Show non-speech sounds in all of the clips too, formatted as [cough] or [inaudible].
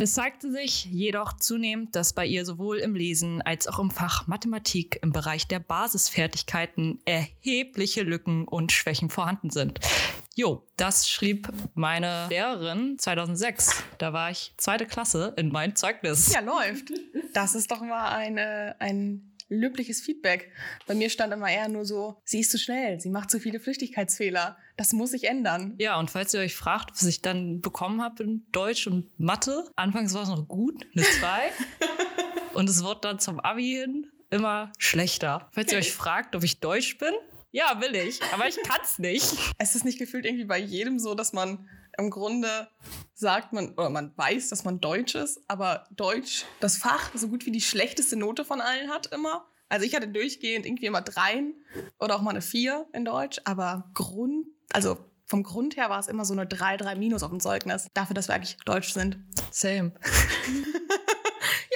Es zeigte sich jedoch zunehmend, dass bei ihr sowohl im Lesen als auch im Fach Mathematik im Bereich der Basisfertigkeiten erhebliche Lücken und Schwächen vorhanden sind. Jo, das schrieb meine Lehrerin 2006. Da war ich zweite Klasse in mein Zeugnis. Ja, läuft. Das ist doch mal eine, ein löbliches Feedback. Bei mir stand immer eher nur so, sie ist zu schnell, sie macht zu viele Flüchtigkeitsfehler. Das muss sich ändern. Ja, und falls ihr euch fragt, was ich dann bekommen habe in Deutsch und Mathe, anfangs war es noch gut, eine 2. [laughs] und es wird dann zum Abi hin immer schlechter. Falls ihr euch fragt, ob ich Deutsch bin, ja, will ich, aber ich kann's nicht. Es ist nicht gefühlt irgendwie bei jedem so, dass man im Grunde sagt man, oder man weiß, dass man Deutsch ist, aber Deutsch, das Fach, so gut wie die schlechteste Note von allen hat immer. Also ich hatte durchgehend irgendwie immer dreien oder auch mal eine vier in Deutsch, aber Grund, also vom Grund her war es immer so eine 3, 3 minus auf dem Zeugnis. Dafür, dass wir eigentlich Deutsch sind. Same. [laughs]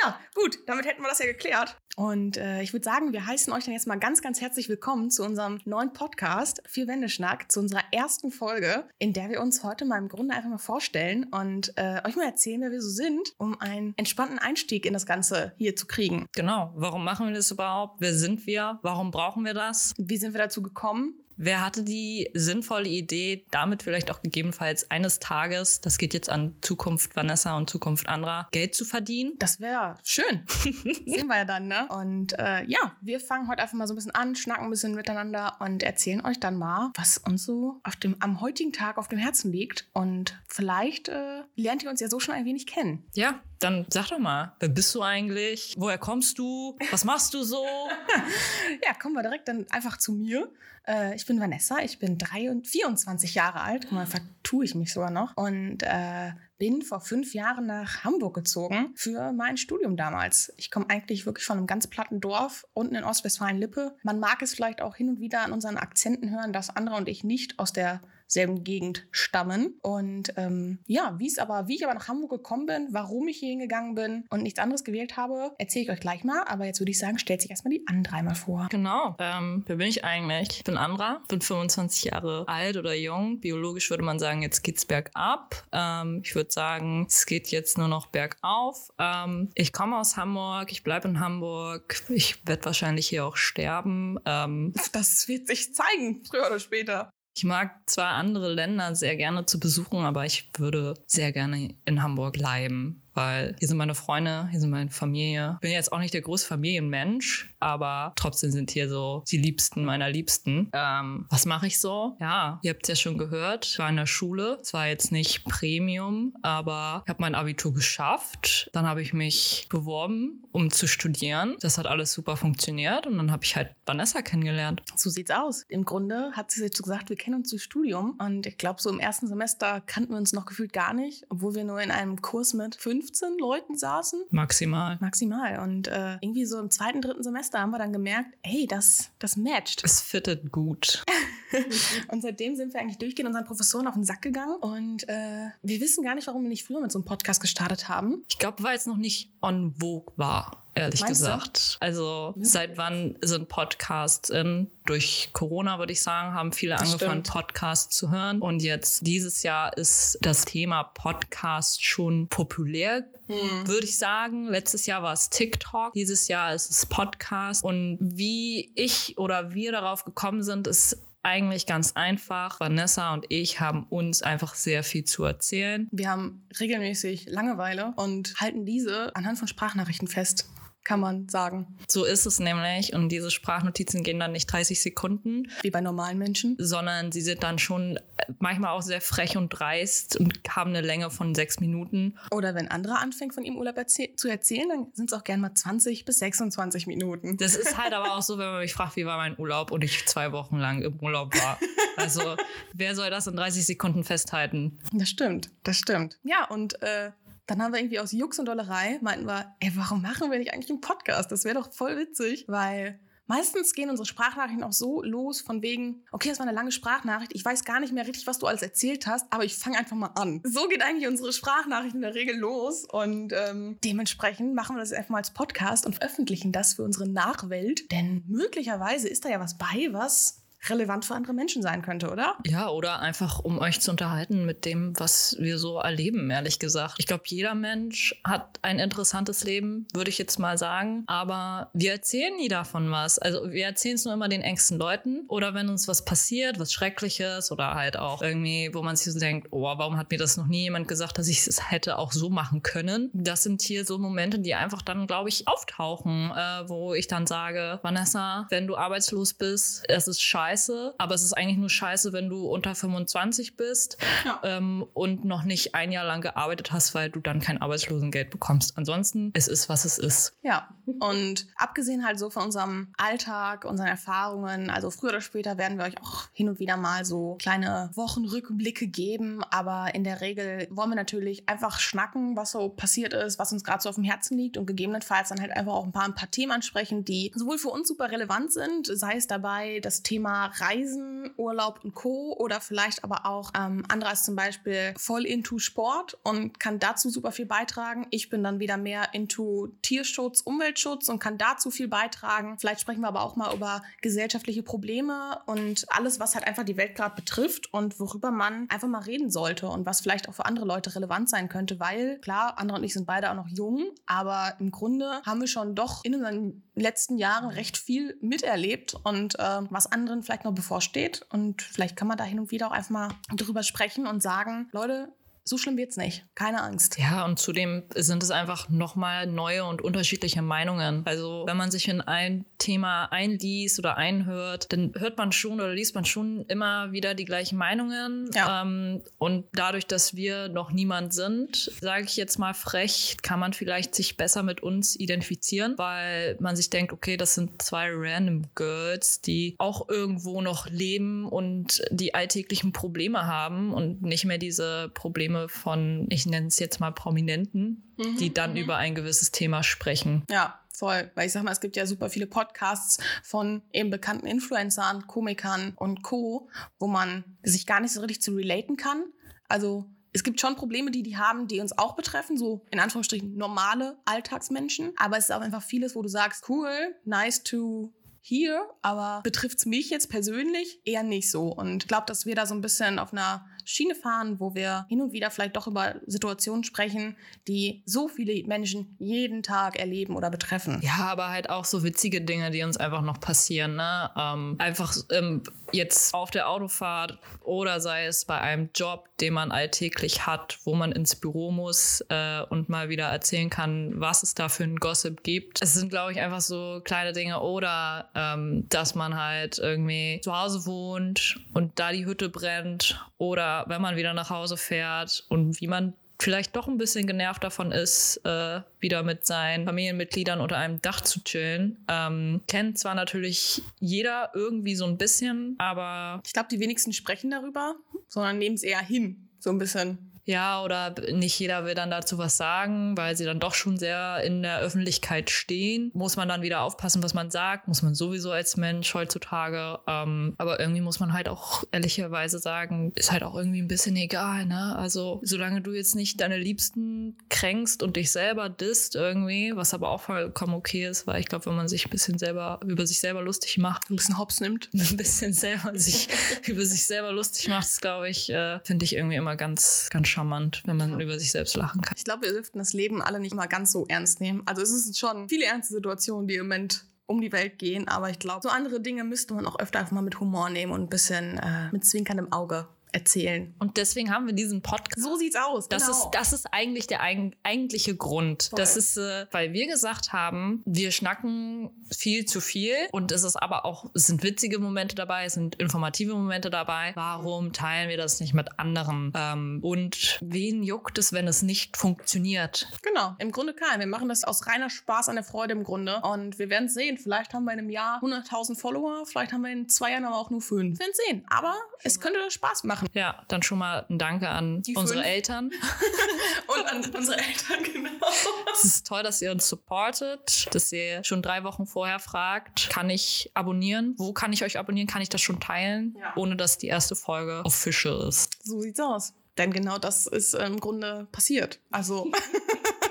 Ja, gut, damit hätten wir das ja geklärt. Und äh, ich würde sagen, wir heißen euch dann jetzt mal ganz, ganz herzlich willkommen zu unserem neuen Podcast, Vier Wendeschnack, zu unserer ersten Folge, in der wir uns heute mal im Grunde einfach mal vorstellen und äh, euch mal erzählen, wer wir so sind, um einen entspannten Einstieg in das Ganze hier zu kriegen. Genau, warum machen wir das überhaupt? Wer sind wir? Warum brauchen wir das? Wie sind wir dazu gekommen? Wer hatte die sinnvolle Idee, damit vielleicht auch gegebenenfalls eines Tages, das geht jetzt an Zukunft Vanessa und Zukunft anderer, Geld zu verdienen? Das wäre schön. [laughs] Sehen wir ja dann, ne? Und äh, ja, wir fangen heute einfach mal so ein bisschen an, schnacken ein bisschen miteinander und erzählen euch dann mal, was uns so auf dem, am heutigen Tag auf dem Herzen liegt. Und vielleicht äh, lernt ihr uns ja so schon ein wenig kennen. Ja, dann sag doch mal, wer bist du eigentlich? Woher kommst du? Was machst du so? [laughs] ja, kommen wir direkt dann einfach zu mir. Äh, ich bin Vanessa, ich bin 23, 24 Jahre alt. Guck mal, vertue ich mich sogar noch. Und äh, bin vor fünf Jahren nach Hamburg gezogen für mein Studium damals. Ich komme eigentlich wirklich von einem ganz platten Dorf unten in Ostwestfalen-Lippe. Man mag es vielleicht auch hin und wieder an unseren Akzenten hören, dass andere und ich nicht aus der selben Gegend stammen. Und ähm, ja, wie es aber, wie ich aber nach Hamburg gekommen bin, warum ich hier hingegangen bin und nichts anderes gewählt habe, erzähle ich euch gleich mal. Aber jetzt würde ich sagen, stellt sich erstmal die Andra einmal vor. Genau. Ähm, wer bin ich eigentlich? Ich bin Andra, bin 25 Jahre alt oder jung. Biologisch würde man sagen, jetzt geht's bergab. Ähm, ich würde sagen, es geht jetzt nur noch bergauf. Ähm, ich komme aus Hamburg, ich bleibe in Hamburg. Ich werde wahrscheinlich hier auch sterben. Ähm, das wird sich zeigen, früher oder später. Ich mag zwar andere Länder sehr gerne zu besuchen, aber ich würde sehr gerne in Hamburg bleiben weil hier sind meine Freunde, hier sind meine Familie. Bin jetzt auch nicht der große Familienmensch, aber trotzdem sind hier so die Liebsten meiner Liebsten. Ähm, was mache ich so? Ja, ihr habt es ja schon gehört, ich war in der Schule. Es war jetzt nicht Premium, aber ich habe mein Abitur geschafft. Dann habe ich mich beworben, um zu studieren. Das hat alles super funktioniert und dann habe ich halt Vanessa kennengelernt. So sieht's aus. Im Grunde hat sie jetzt gesagt, wir kennen uns durch Studium und ich glaube, so im ersten Semester kannten wir uns noch gefühlt gar nicht, obwohl wir nur in einem Kurs mit fünf 15 Leuten saßen. Maximal. Maximal. Und äh, irgendwie so im zweiten, dritten Semester haben wir dann gemerkt, hey, das, das matcht. Es fittet gut. [laughs] und seitdem sind wir eigentlich durchgehend unseren Professoren auf den Sack gegangen. Und äh, wir wissen gar nicht, warum wir nicht früher mit so einem Podcast gestartet haben. Ich glaube, weil es noch nicht on vogue war ehrlich Meinst gesagt. Du? Also seit wann sind Podcasts in? Durch Corona würde ich sagen, haben viele das angefangen, stimmt. Podcasts zu hören. Und jetzt dieses Jahr ist das Thema Podcast schon populär hm. würde ich sagen. Letztes Jahr war es TikTok, dieses Jahr ist es Podcast. Und wie ich oder wir darauf gekommen sind, ist eigentlich ganz einfach. Vanessa und ich haben uns einfach sehr viel zu erzählen. Wir haben regelmäßig Langeweile und halten diese anhand von Sprachnachrichten fest kann man sagen. So ist es nämlich. Und diese Sprachnotizen gehen dann nicht 30 Sekunden. Wie bei normalen Menschen. Sondern sie sind dann schon manchmal auch sehr frech und dreist und haben eine Länge von sechs Minuten. Oder wenn andere anfangen, von ihrem Urlaub erzäh zu erzählen, dann sind es auch gerne mal 20 bis 26 Minuten. Das ist halt aber [laughs] auch so, wenn man mich fragt, wie war mein Urlaub und ich zwei Wochen lang im Urlaub war. Also, wer soll das in 30 Sekunden festhalten? Das stimmt, das stimmt. Ja, und äh, dann haben wir irgendwie aus Jux und Dollerei meinten wir, ey, warum machen wir nicht eigentlich einen Podcast? Das wäre doch voll witzig, weil meistens gehen unsere Sprachnachrichten auch so los von wegen, okay, das war eine lange Sprachnachricht, ich weiß gar nicht mehr richtig, was du alles erzählt hast, aber ich fange einfach mal an. So geht eigentlich unsere Sprachnachricht in der Regel los und ähm, dementsprechend machen wir das einfach mal als Podcast und veröffentlichen das für unsere Nachwelt, denn möglicherweise ist da ja was bei, was relevant für andere Menschen sein könnte, oder? Ja, oder einfach, um euch zu unterhalten mit dem, was wir so erleben, ehrlich gesagt. Ich glaube, jeder Mensch hat ein interessantes Leben, würde ich jetzt mal sagen. Aber wir erzählen nie davon was. Also wir erzählen es nur immer den engsten Leuten. Oder wenn uns was passiert, was Schreckliches oder halt auch irgendwie, wo man sich so denkt, oh, warum hat mir das noch nie jemand gesagt, dass ich es hätte auch so machen können. Das sind hier so Momente, die einfach dann, glaube ich, auftauchen, äh, wo ich dann sage, Vanessa, wenn du arbeitslos bist, es ist scheiße, aber es ist eigentlich nur scheiße, wenn du unter 25 bist ja. ähm, und noch nicht ein Jahr lang gearbeitet hast, weil du dann kein Arbeitslosengeld bekommst. Ansonsten, es ist, was es ist. Ja, und abgesehen halt so von unserem Alltag, unseren Erfahrungen, also früher oder später werden wir euch auch hin und wieder mal so kleine Wochenrückblicke geben, aber in der Regel wollen wir natürlich einfach schnacken, was so passiert ist, was uns gerade so auf dem Herzen liegt und gegebenenfalls dann halt einfach auch ein paar, ein paar Themen ansprechen, die sowohl für uns super relevant sind, sei es dabei das Thema Reisen, Urlaub und Co. oder vielleicht aber auch ähm, Andra ist zum Beispiel voll into Sport und kann dazu super viel beitragen. Ich bin dann wieder mehr into Tierschutz, Umweltschutz und kann dazu viel beitragen. Vielleicht sprechen wir aber auch mal über gesellschaftliche Probleme und alles, was halt einfach die Welt gerade betrifft und worüber man einfach mal reden sollte und was vielleicht auch für andere Leute relevant sein könnte, weil klar, Andra und ich sind beide auch noch jung, aber im Grunde haben wir schon doch in unseren letzten Jahren recht viel miterlebt und äh, was anderen vielleicht noch bevorsteht. Und vielleicht kann man da hin und wieder auch einfach mal drüber sprechen und sagen, Leute, so schlimm wird's nicht. Keine Angst. Ja, und zudem sind es einfach nochmal neue und unterschiedliche Meinungen. Also, wenn man sich in ein Thema einliest oder einhört, dann hört man schon oder liest man schon immer wieder die gleichen Meinungen. Ja. Ähm, und dadurch, dass wir noch niemand sind, sage ich jetzt mal frech, kann man vielleicht sich besser mit uns identifizieren, weil man sich denkt, okay, das sind zwei random Girls, die auch irgendwo noch leben und die alltäglichen Probleme haben und nicht mehr diese Probleme Probleme von, ich nenne es jetzt mal Prominenten, mhm, die dann mhm. über ein gewisses Thema sprechen. Ja, voll. Weil ich sag mal, es gibt ja super viele Podcasts von eben bekannten Influencern, Komikern und Co., wo man sich gar nicht so richtig zu relaten kann. Also es gibt schon Probleme, die die haben, die uns auch betreffen, so in Anführungsstrichen normale Alltagsmenschen. Aber es ist auch einfach vieles, wo du sagst, cool, nice to hier, aber betrifft es mich jetzt persönlich eher nicht so. Und ich glaube, dass wir da so ein bisschen auf einer Schiene fahren, wo wir hin und wieder vielleicht doch über Situationen sprechen, die so viele Menschen jeden Tag erleben oder betreffen. Ja, aber halt auch so witzige Dinge, die uns einfach noch passieren. Ne? Ähm, einfach ähm, jetzt auf der Autofahrt oder sei es bei einem Job, den man alltäglich hat, wo man ins Büro muss äh, und mal wieder erzählen kann, was es da für ein Gossip gibt. Es sind, glaube ich, einfach so kleine Dinge oder ähm, dass man halt irgendwie zu Hause wohnt und da die Hütte brennt oder wenn man wieder nach Hause fährt und wie man vielleicht doch ein bisschen genervt davon ist, äh, wieder mit seinen Familienmitgliedern unter einem Dach zu chillen. Ähm, kennt zwar natürlich jeder irgendwie so ein bisschen, aber. Ich glaube, die wenigsten sprechen darüber, sondern nehmen es eher hin, so ein bisschen. Ja, oder nicht jeder will dann dazu was sagen, weil sie dann doch schon sehr in der Öffentlichkeit stehen. Muss man dann wieder aufpassen, was man sagt. Muss man sowieso als Mensch heutzutage. Ähm, aber irgendwie muss man halt auch ehrlicherweise sagen, ist halt auch irgendwie ein bisschen egal. Ne? Also solange du jetzt nicht deine Liebsten kränkst und dich selber disst irgendwie, was aber auch vollkommen okay ist, weil ich glaube, wenn man sich ein bisschen selber über sich selber lustig macht, ein bisschen Hops nimmt, [laughs] ein bisschen selber sich [laughs] über sich selber lustig macht, glaube ich, äh, finde ich irgendwie immer ganz, ganz charmant, wenn man über sich selbst lachen kann. Ich glaube, wir dürften das Leben alle nicht mal ganz so ernst nehmen. Also es sind schon viele ernste Situationen, die im Moment um die Welt gehen, aber ich glaube, so andere Dinge müsste man auch öfter einfach mal mit Humor nehmen und ein bisschen äh, mit zwinkerndem Auge erzählen. Und deswegen haben wir diesen Podcast. So sieht's aus. Das genau. ist das ist eigentlich der eig eigentliche Grund. Voll. Das ist, äh, weil wir gesagt haben, wir schnacken viel zu viel und es ist aber auch es sind witzige Momente dabei, es sind informative Momente dabei. Warum teilen wir das nicht mit anderen? Ähm, und wen juckt es, wenn es nicht funktioniert? Genau, im Grunde kein. Wir machen das aus reiner Spaß an der Freude im Grunde und wir werden sehen. Vielleicht haben wir in einem Jahr 100.000 Follower, vielleicht haben wir in zwei Jahren aber auch nur fünf. Wir werden sehen. Aber es könnte Spaß machen machen. Ja, dann schon mal ein Danke an Die unsere fünf. Eltern. [laughs] Und an unsere Eltern, genau. Es ist toll, dass ihr uns supportet, dass ihr schon drei Wochen vorher fragt, kann ich abonnieren? Wo kann ich euch abonnieren? Kann ich das schon teilen? Ja. Ohne dass die erste Folge official ist. So sieht's aus. Denn genau das ist im Grunde passiert. Also [laughs]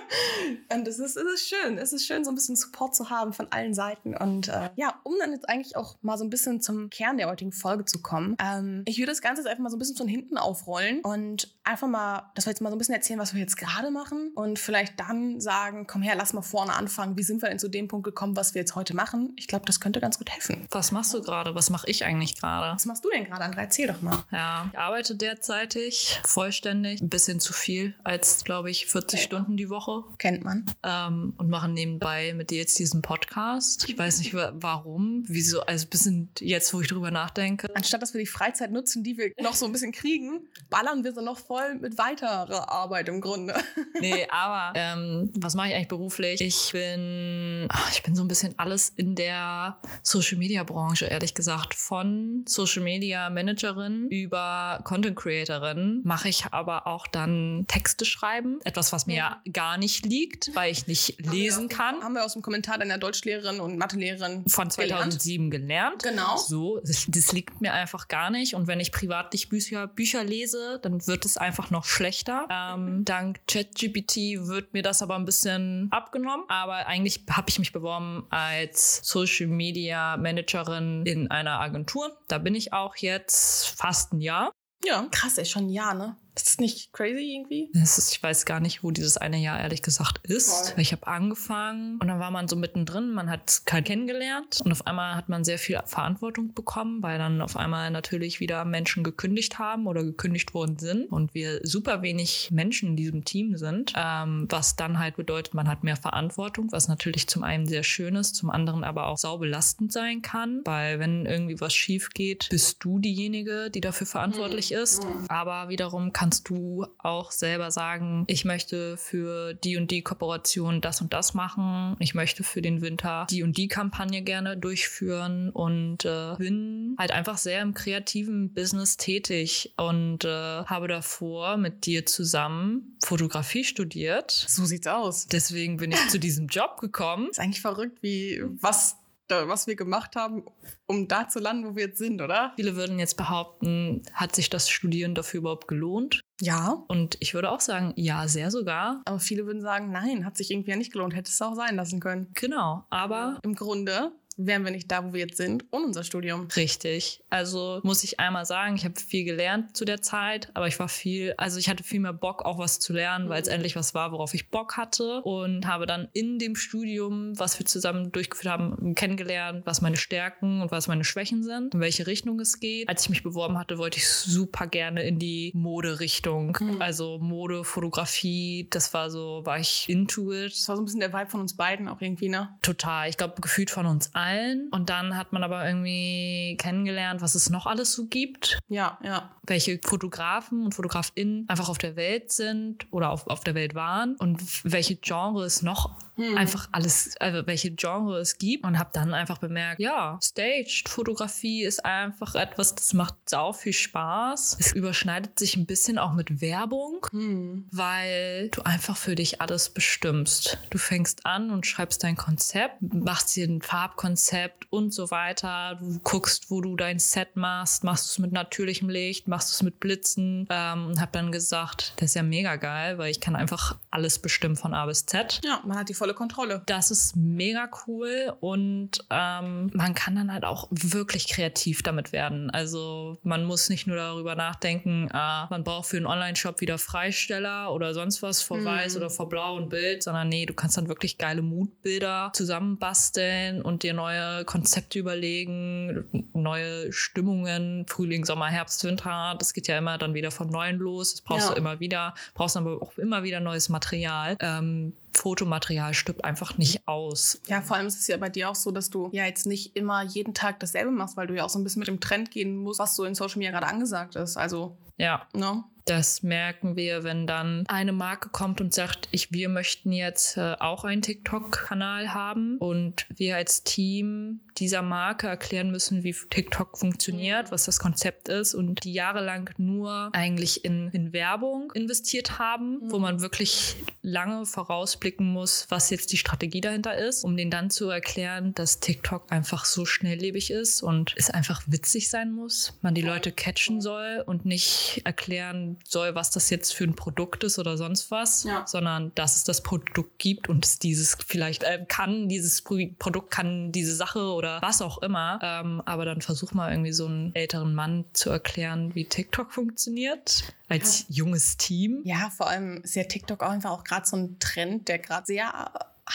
Und es ist, es ist schön. Es ist schön, so ein bisschen Support zu haben von allen Seiten. Und äh, ja, um dann jetzt eigentlich auch mal so ein bisschen zum Kern der heutigen Folge zu kommen. Ähm, ich würde das Ganze jetzt einfach mal so ein bisschen von hinten aufrollen und einfach mal, dass wir jetzt mal so ein bisschen erzählen, was wir jetzt gerade machen und vielleicht dann sagen, komm her, lass mal vorne anfangen. Wie sind wir denn zu dem Punkt gekommen, was wir jetzt heute machen? Ich glaube, das könnte ganz gut helfen. Was machst du gerade? Was mache ich eigentlich gerade? Was machst du denn gerade, Andrea? Erzähl doch mal. Ja, ich arbeite derzeitig vollständig, ein bisschen zu viel als, glaube ich, 40 Stunden die Woche. Kennt man. Ähm, und mache nebenbei mit dir jetzt diesen Podcast. Ich weiß nicht warum, wieso, also ein bisschen jetzt, wo ich drüber nachdenke. Anstatt dass wir die Freizeit nutzen, die wir noch so ein bisschen kriegen, ballern wir sie noch voll mit weiterer Arbeit im Grunde. [laughs] Nee, aber ähm, was mache ich eigentlich beruflich? Ich bin, ach, ich bin so ein bisschen alles in der Social Media Branche, ehrlich gesagt. Von Social Media Managerin über Content Creatorin mache ich aber auch dann Texte schreiben. Etwas, was mir ja gar nicht liegt, weil ich nicht lesen kann. Haben wir aus dem Kommentar deiner Deutschlehrerin und Mathelehrerin Von 2007 gelernt. Genau. So, das, das liegt mir einfach gar nicht. Und wenn ich privat nicht Bücher, Bücher lese, dann wird es einfach noch schlechter. Ähm, dank ChatGPT wird mir das aber ein bisschen abgenommen. Aber eigentlich habe ich mich beworben als Social Media Managerin in einer Agentur. Da bin ich auch jetzt fast ein Jahr. Ja, krass, ey, schon ein Jahr, ne? Das ist nicht crazy irgendwie? Das ist, ich weiß gar nicht, wo dieses eine Jahr ehrlich gesagt ist. Ich habe angefangen und dann war man so mittendrin, man hat keinen kennengelernt und auf einmal hat man sehr viel Verantwortung bekommen, weil dann auf einmal natürlich wieder Menschen gekündigt haben oder gekündigt worden sind und wir super wenig Menschen in diesem Team sind, ähm, was dann halt bedeutet, man hat mehr Verantwortung, was natürlich zum einen sehr schön ist, zum anderen aber auch sau belastend sein kann, weil wenn irgendwie was schief geht, bist du diejenige, die dafür verantwortlich ist. Aber wiederum kannst du auch selber sagen, ich möchte für die und die Kooperation das und das machen. Ich möchte für den Winter die und die Kampagne gerne durchführen und äh, bin halt einfach sehr im kreativen Business tätig und äh, habe davor mit dir zusammen Fotografie studiert. So sieht's aus. Deswegen bin ich zu diesem Job gekommen. Ist eigentlich verrückt, wie was, was wir gemacht haben, um da zu landen, wo wir jetzt sind, oder? Viele würden jetzt behaupten, hat sich das Studieren dafür überhaupt gelohnt? Ja. Und ich würde auch sagen, ja, sehr sogar. Aber viele würden sagen, nein, hat sich irgendwie ja nicht gelohnt, hätte es auch sein lassen können. Genau, aber Im Grunde wären wir nicht da, wo wir jetzt sind, ohne unser Studium. Richtig. Also muss ich einmal sagen, ich habe viel gelernt zu der Zeit, aber ich war viel, also ich hatte viel mehr Bock, auch was zu lernen, weil es endlich was war, worauf ich Bock hatte und habe dann in dem Studium, was wir zusammen durchgeführt haben, kennengelernt, was meine Stärken und was meine Schwächen sind, in welche Richtung es geht. Als ich mich beworben hatte, wollte ich super gerne in die Mode-Richtung. Also Mode, Fotografie, das war so, war ich into it. Das war so ein bisschen der Vibe von uns beiden auch irgendwie, ne? Total. Ich glaube, gefühlt von uns allen. Und dann hat man aber irgendwie kennengelernt, was es noch alles so gibt. Ja, ja. Welche Fotografen und Fotografinnen einfach auf der Welt sind oder auf, auf der Welt waren und welche Genre es noch einfach alles, also welche Genre es gibt. Und habe dann einfach bemerkt, ja, Staged Fotografie ist einfach etwas, das macht sau viel Spaß. Es überschneidet sich ein bisschen auch mit Werbung Hm. weil du einfach für dich alles bestimmst. Du fängst an und schreibst dein Konzept, machst dir ein Farbkonzept und so weiter. Du guckst, wo du dein Set machst, machst du es mit natürlichem Licht, machst du es mit Blitzen. Ähm, und hab dann gesagt, das ist ja mega geil, weil ich kann einfach alles bestimmen von A bis Z. Ja, man hat die volle Kontrolle. Das ist mega cool und ähm, man kann dann halt auch wirklich kreativ damit werden. Also man muss nicht nur darüber nachdenken, ah, man braucht für einen Online-Shop wieder Freisteller oder sonst was vor Mhm. Weiß oder vor Blau und Bild, sondern nee, du kannst dann wirklich geile Moodbilder zusammenbasteln und dir neue Konzepte überlegen, neue Stimmungen, Frühling, Sommer, Herbst, Winter. Das geht ja immer dann wieder von Neuem los. Das brauchst Ja. du immer wieder, brauchst aber auch immer wieder neues Material. Ähm, Fotomaterial stirbt einfach nicht aus. Ja, vor allem ist es ja bei dir auch so, dass du ja jetzt nicht immer jeden Tag dasselbe machst, weil du ja auch so ein bisschen mit dem Trend gehen musst, was so in Social Media gerade angesagt ist. Also, Ja, ne? Das merken wir, wenn dann eine Marke kommt und sagt, ich, wir möchten jetzt äh, auch einen TikTok-Kanal haben. Und wir als Team dieser Marke erklären müssen, wie TikTok funktioniert, was das Konzept ist und die jahrelang nur eigentlich in, in Werbung investiert haben, wo man wirklich lange vorausblicken muss, was jetzt die Strategie dahinter ist, um denen dann zu erklären, dass TikTok einfach so schnelllebig ist und es einfach witzig sein muss, man die Leute catchen soll und nicht erklären, erklären soll, was das jetzt für ein Produkt ist oder sonst was, Ja. sondern dass es das Produkt gibt und es dieses vielleicht äh, kann, dieses Pro Produkt kann diese Sache oder was auch immer. Ähm, aber dann versuch mal irgendwie so einen älteren Mann zu erklären, wie TikTok funktioniert als junges Team. Ja, vor allem ist ja TikTok auch einfach auch gerade so ein Trend, der gerade sehr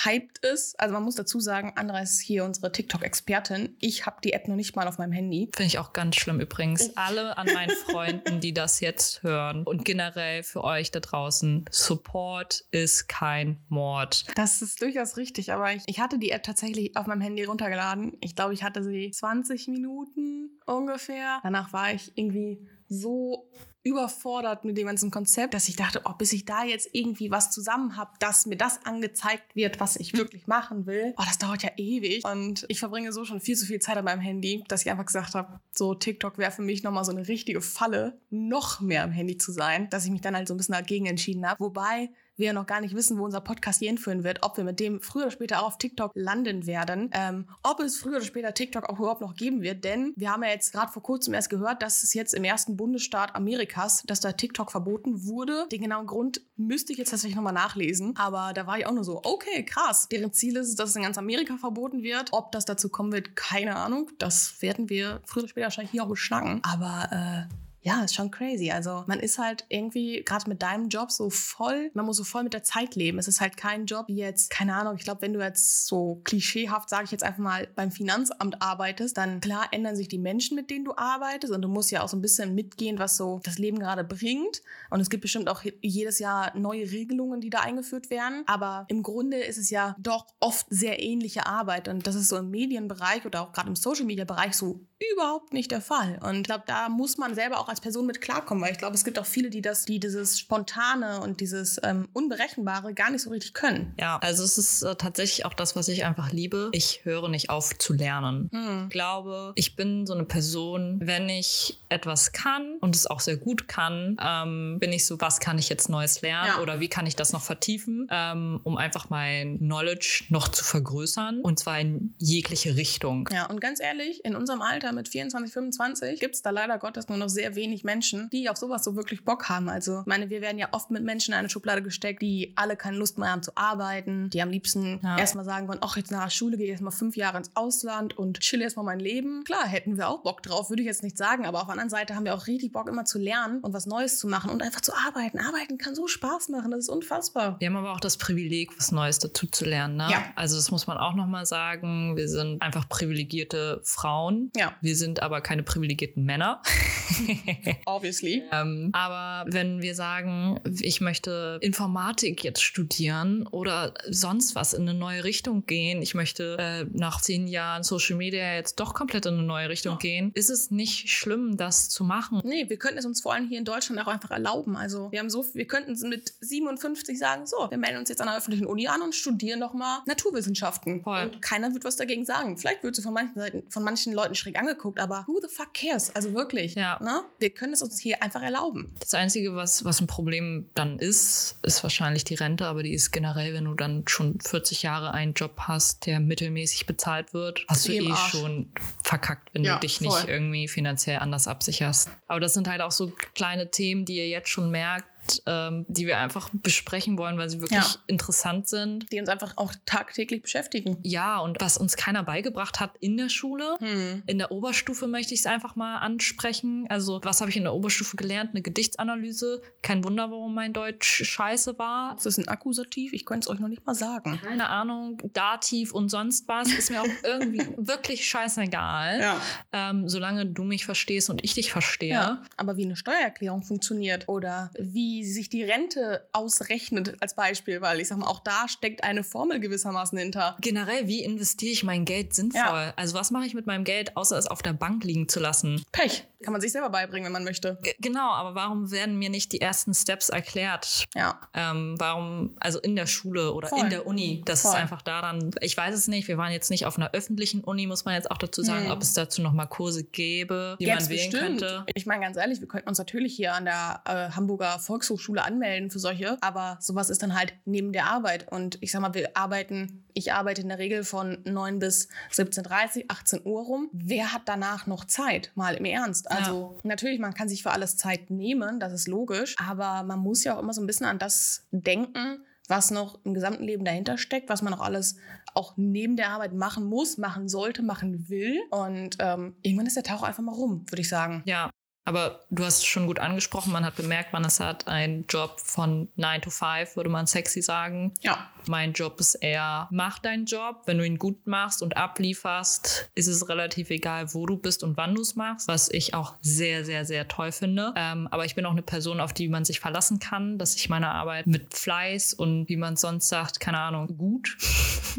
hyped ist. Also man muss dazu sagen, Andra ist hier unsere TikTok-Expertin. Ich habe die App noch nicht mal auf meinem Handy. Finde ich auch ganz schlimm übrigens. Alle an meinen [laughs] Freunden, die das jetzt hören und generell für euch da draußen, Support ist kein Mord. Das ist durchaus richtig, aber ich, ich hatte die App tatsächlich auf meinem Handy runtergeladen. Ich glaube, ich hatte sie 20 Minuten ungefähr. Danach war ich irgendwie so überfordert mit dem ganzen Konzept, dass ich dachte, oh, bis ich da jetzt irgendwie was zusammen habe, dass mir das angezeigt wird, was ich wirklich machen will, oh, das dauert ja ewig. Und ich verbringe so schon viel zu viel Zeit an meinem Handy, dass ich einfach gesagt habe, so TikTok wäre für mich nochmal so eine richtige Falle, noch mehr am Handy zu sein, dass ich mich dann halt so ein bisschen dagegen entschieden habe. Wobei wir noch gar nicht wissen, wo unser Podcast hier hinführen wird, ob wir mit dem früher oder später auch auf TikTok landen werden, ähm, ob es früher oder später TikTok auch überhaupt noch geben wird, denn wir haben ja jetzt gerade vor kurzem erst gehört, dass es jetzt im ersten Bundesstaat Amerikas, dass da TikTok verboten wurde. Den genauen Grund müsste ich jetzt tatsächlich nochmal nachlesen, aber da war ich auch nur so, okay, krass. Deren Ziel ist es, dass es in ganz Amerika verboten wird. Ob das dazu kommen wird, keine Ahnung. Das werden wir früher oder später wahrscheinlich hier auch beschnacken. Aber äh, ja, ist schon crazy. Also man ist halt irgendwie gerade mit deinem Job so voll, man muss so voll mit der Zeit leben. Es ist halt kein Job wie jetzt, keine Ahnung, ich glaube, wenn du jetzt so klischeehaft, sage ich jetzt einfach mal, beim Finanzamt arbeitest, dann klar ändern sich die Menschen, mit denen du arbeitest und du musst ja auch so ein bisschen mitgehen, was so das Leben gerade bringt. Und es gibt bestimmt auch jedes Jahr neue Regelungen, die da eingeführt werden. Aber im Grunde ist es ja doch oft sehr ähnliche Arbeit und das ist so im Medienbereich oder auch gerade im Social-Media-Bereich so überhaupt nicht der Fall. Und ich glaube, da muss man selber auch als Person mit klarkommen, weil ich glaube, es gibt auch viele, die das, die dieses Spontane und dieses ähm, Unberechenbare gar nicht so richtig können. Ja, also es ist äh, tatsächlich auch das, was ich einfach liebe. Ich höre nicht auf zu lernen. Hm. Ich glaube, ich bin so eine Person, wenn ich etwas kann und es auch sehr gut kann, ähm, bin ich so, was kann ich jetzt Neues lernen Ja. oder wie kann ich das noch vertiefen, ähm, um einfach mein Knowledge noch zu vergrößern und zwar in jegliche Richtung. Ja, und ganz ehrlich, in unserem Alter mit 24, 25 gibt es da leider Gottes nur noch sehr wenig Menschen, die auf sowas so wirklich Bock haben. Also, ich meine, wir werden ja oft mit Menschen in eine Schublade gesteckt, die alle keine Lust mehr haben zu arbeiten, die am liebsten Ja. erstmal sagen wollen, ach, jetzt nach der Schule gehe ich erstmal fünf Jahre ins Ausland und chill erstmal mein Leben. Klar, hätten wir auch Bock drauf, würde ich jetzt nicht sagen, aber auf der anderen Seite haben wir auch richtig Bock, immer zu lernen und was Neues zu machen und einfach zu arbeiten. Arbeiten kann so Spaß machen, das ist unfassbar. Wir haben aber auch das Privileg, was Neues dazu zu lernen. Ne? Ja. Also das muss man auch nochmal sagen. Wir sind einfach privilegierte Frauen. Ja. Wir sind aber keine privilegierten Männer. [laughs] [laughs] Obviously. ähm, aber wenn wir sagen, ich möchte Informatik jetzt studieren oder sonst was in eine neue Richtung gehen, ich möchte äh, nach zehn Jahren Social Media jetzt doch komplett in eine neue Richtung Ja. gehen, ist es nicht schlimm, das zu machen. Nee, wir könnten es uns vor allem hier in Deutschland auch einfach erlauben. Also wir haben so, wir könnten mit 57 sagen, so, wir melden uns jetzt an der öffentlichen Uni an und studieren nochmal Naturwissenschaften. Voll. Und keiner wird was dagegen sagen. Vielleicht wird sie von manchen Seiten, von manchen Leuten schräg angeguckt, aber who the fuck cares? Also wirklich. Ja. Ne? Wir können es uns hier einfach erlauben. Das Einzige, was, was ein Problem dann ist, ist wahrscheinlich die Rente, aber die ist generell, wenn du dann schon 40 Jahre einen Job hast, der mittelmäßig bezahlt wird, hast du eh Arsch. schon verkackt, wenn Ja, du dich voll. nicht irgendwie finanziell anders absicherst. Aber das sind halt auch so kleine Themen, die ihr jetzt schon merkt, ähm, die wir einfach besprechen wollen, weil sie wirklich Ja. interessant sind. Die uns einfach auch tagtäglich beschäftigen. Ja, und was uns keiner beigebracht hat in der Schule, Hm. in der Oberstufe möchte ich es einfach mal ansprechen. Also, was habe ich in der Oberstufe gelernt? Eine Gedichtsanalyse. Kein Wunder, warum mein Deutsch scheiße war. Ist das ein Akkusativ? Ich könnte es euch noch nicht mal sagen. Keine Ahnung, Dativ und sonst was. Ist mir auch [laughs] irgendwie wirklich scheißegal. Ja. Ähm, solange du mich verstehst und ich dich verstehe. Ja, aber wie eine Steuererklärung funktioniert oder wie sich die Rente ausrechnet als Beispiel, weil ich sag mal, auch da steckt eine Formel gewissermaßen hinter. Generell, wie investiere ich mein Geld sinnvoll? Ja. Also, was mache ich mit meinem Geld, außer es auf der Bank liegen zu lassen? Pech. Kann man sich selber beibringen, wenn man möchte. G genau, aber warum werden mir nicht die ersten Steps erklärt? Ja. Ähm, warum, also in der Schule oder Voll. in der Uni, das Voll. ist einfach daran, ich weiß es nicht, wir waren jetzt nicht auf einer öffentlichen Uni, muss man jetzt auch dazu sagen, Hm. ob es dazu nochmal Kurse gäbe, die man wählen könnte. Ich meine ganz ehrlich, wir könnten uns natürlich hier an der äh, Hamburger Volkshochschule anmelden für solche, aber sowas ist dann halt neben der Arbeit. Und ich sag mal, wir arbeiten, ich arbeite in der Regel von 9 bis 17.30, 18 Uhr rum. Wer hat danach noch Zeit? Mal im Ernst. Also ja. natürlich, man kann sich für alles Zeit nehmen, das ist logisch, aber man muss ja auch immer so ein bisschen an das denken, was noch im gesamten Leben dahinter steckt, was man noch alles auch neben der Arbeit machen muss, machen sollte, machen will. Und ähm, irgendwann ist der Tag auch einfach mal rum, würde ich sagen. Ja, aber du hast es schon gut angesprochen, man hat bemerkt, man hat einen Job von 9 to 5, würde man sexy sagen. Ja. Mein Job ist eher, mach deinen Job. Wenn du ihn gut machst und ablieferst, ist es relativ egal, wo du bist und wann du es machst, was ich auch sehr, sehr, sehr toll finde. Ähm, aber ich bin auch eine Person, auf die man sich verlassen kann, dass ich meine Arbeit mit Fleiß und wie man sonst sagt, keine Ahnung, gut. [laughs]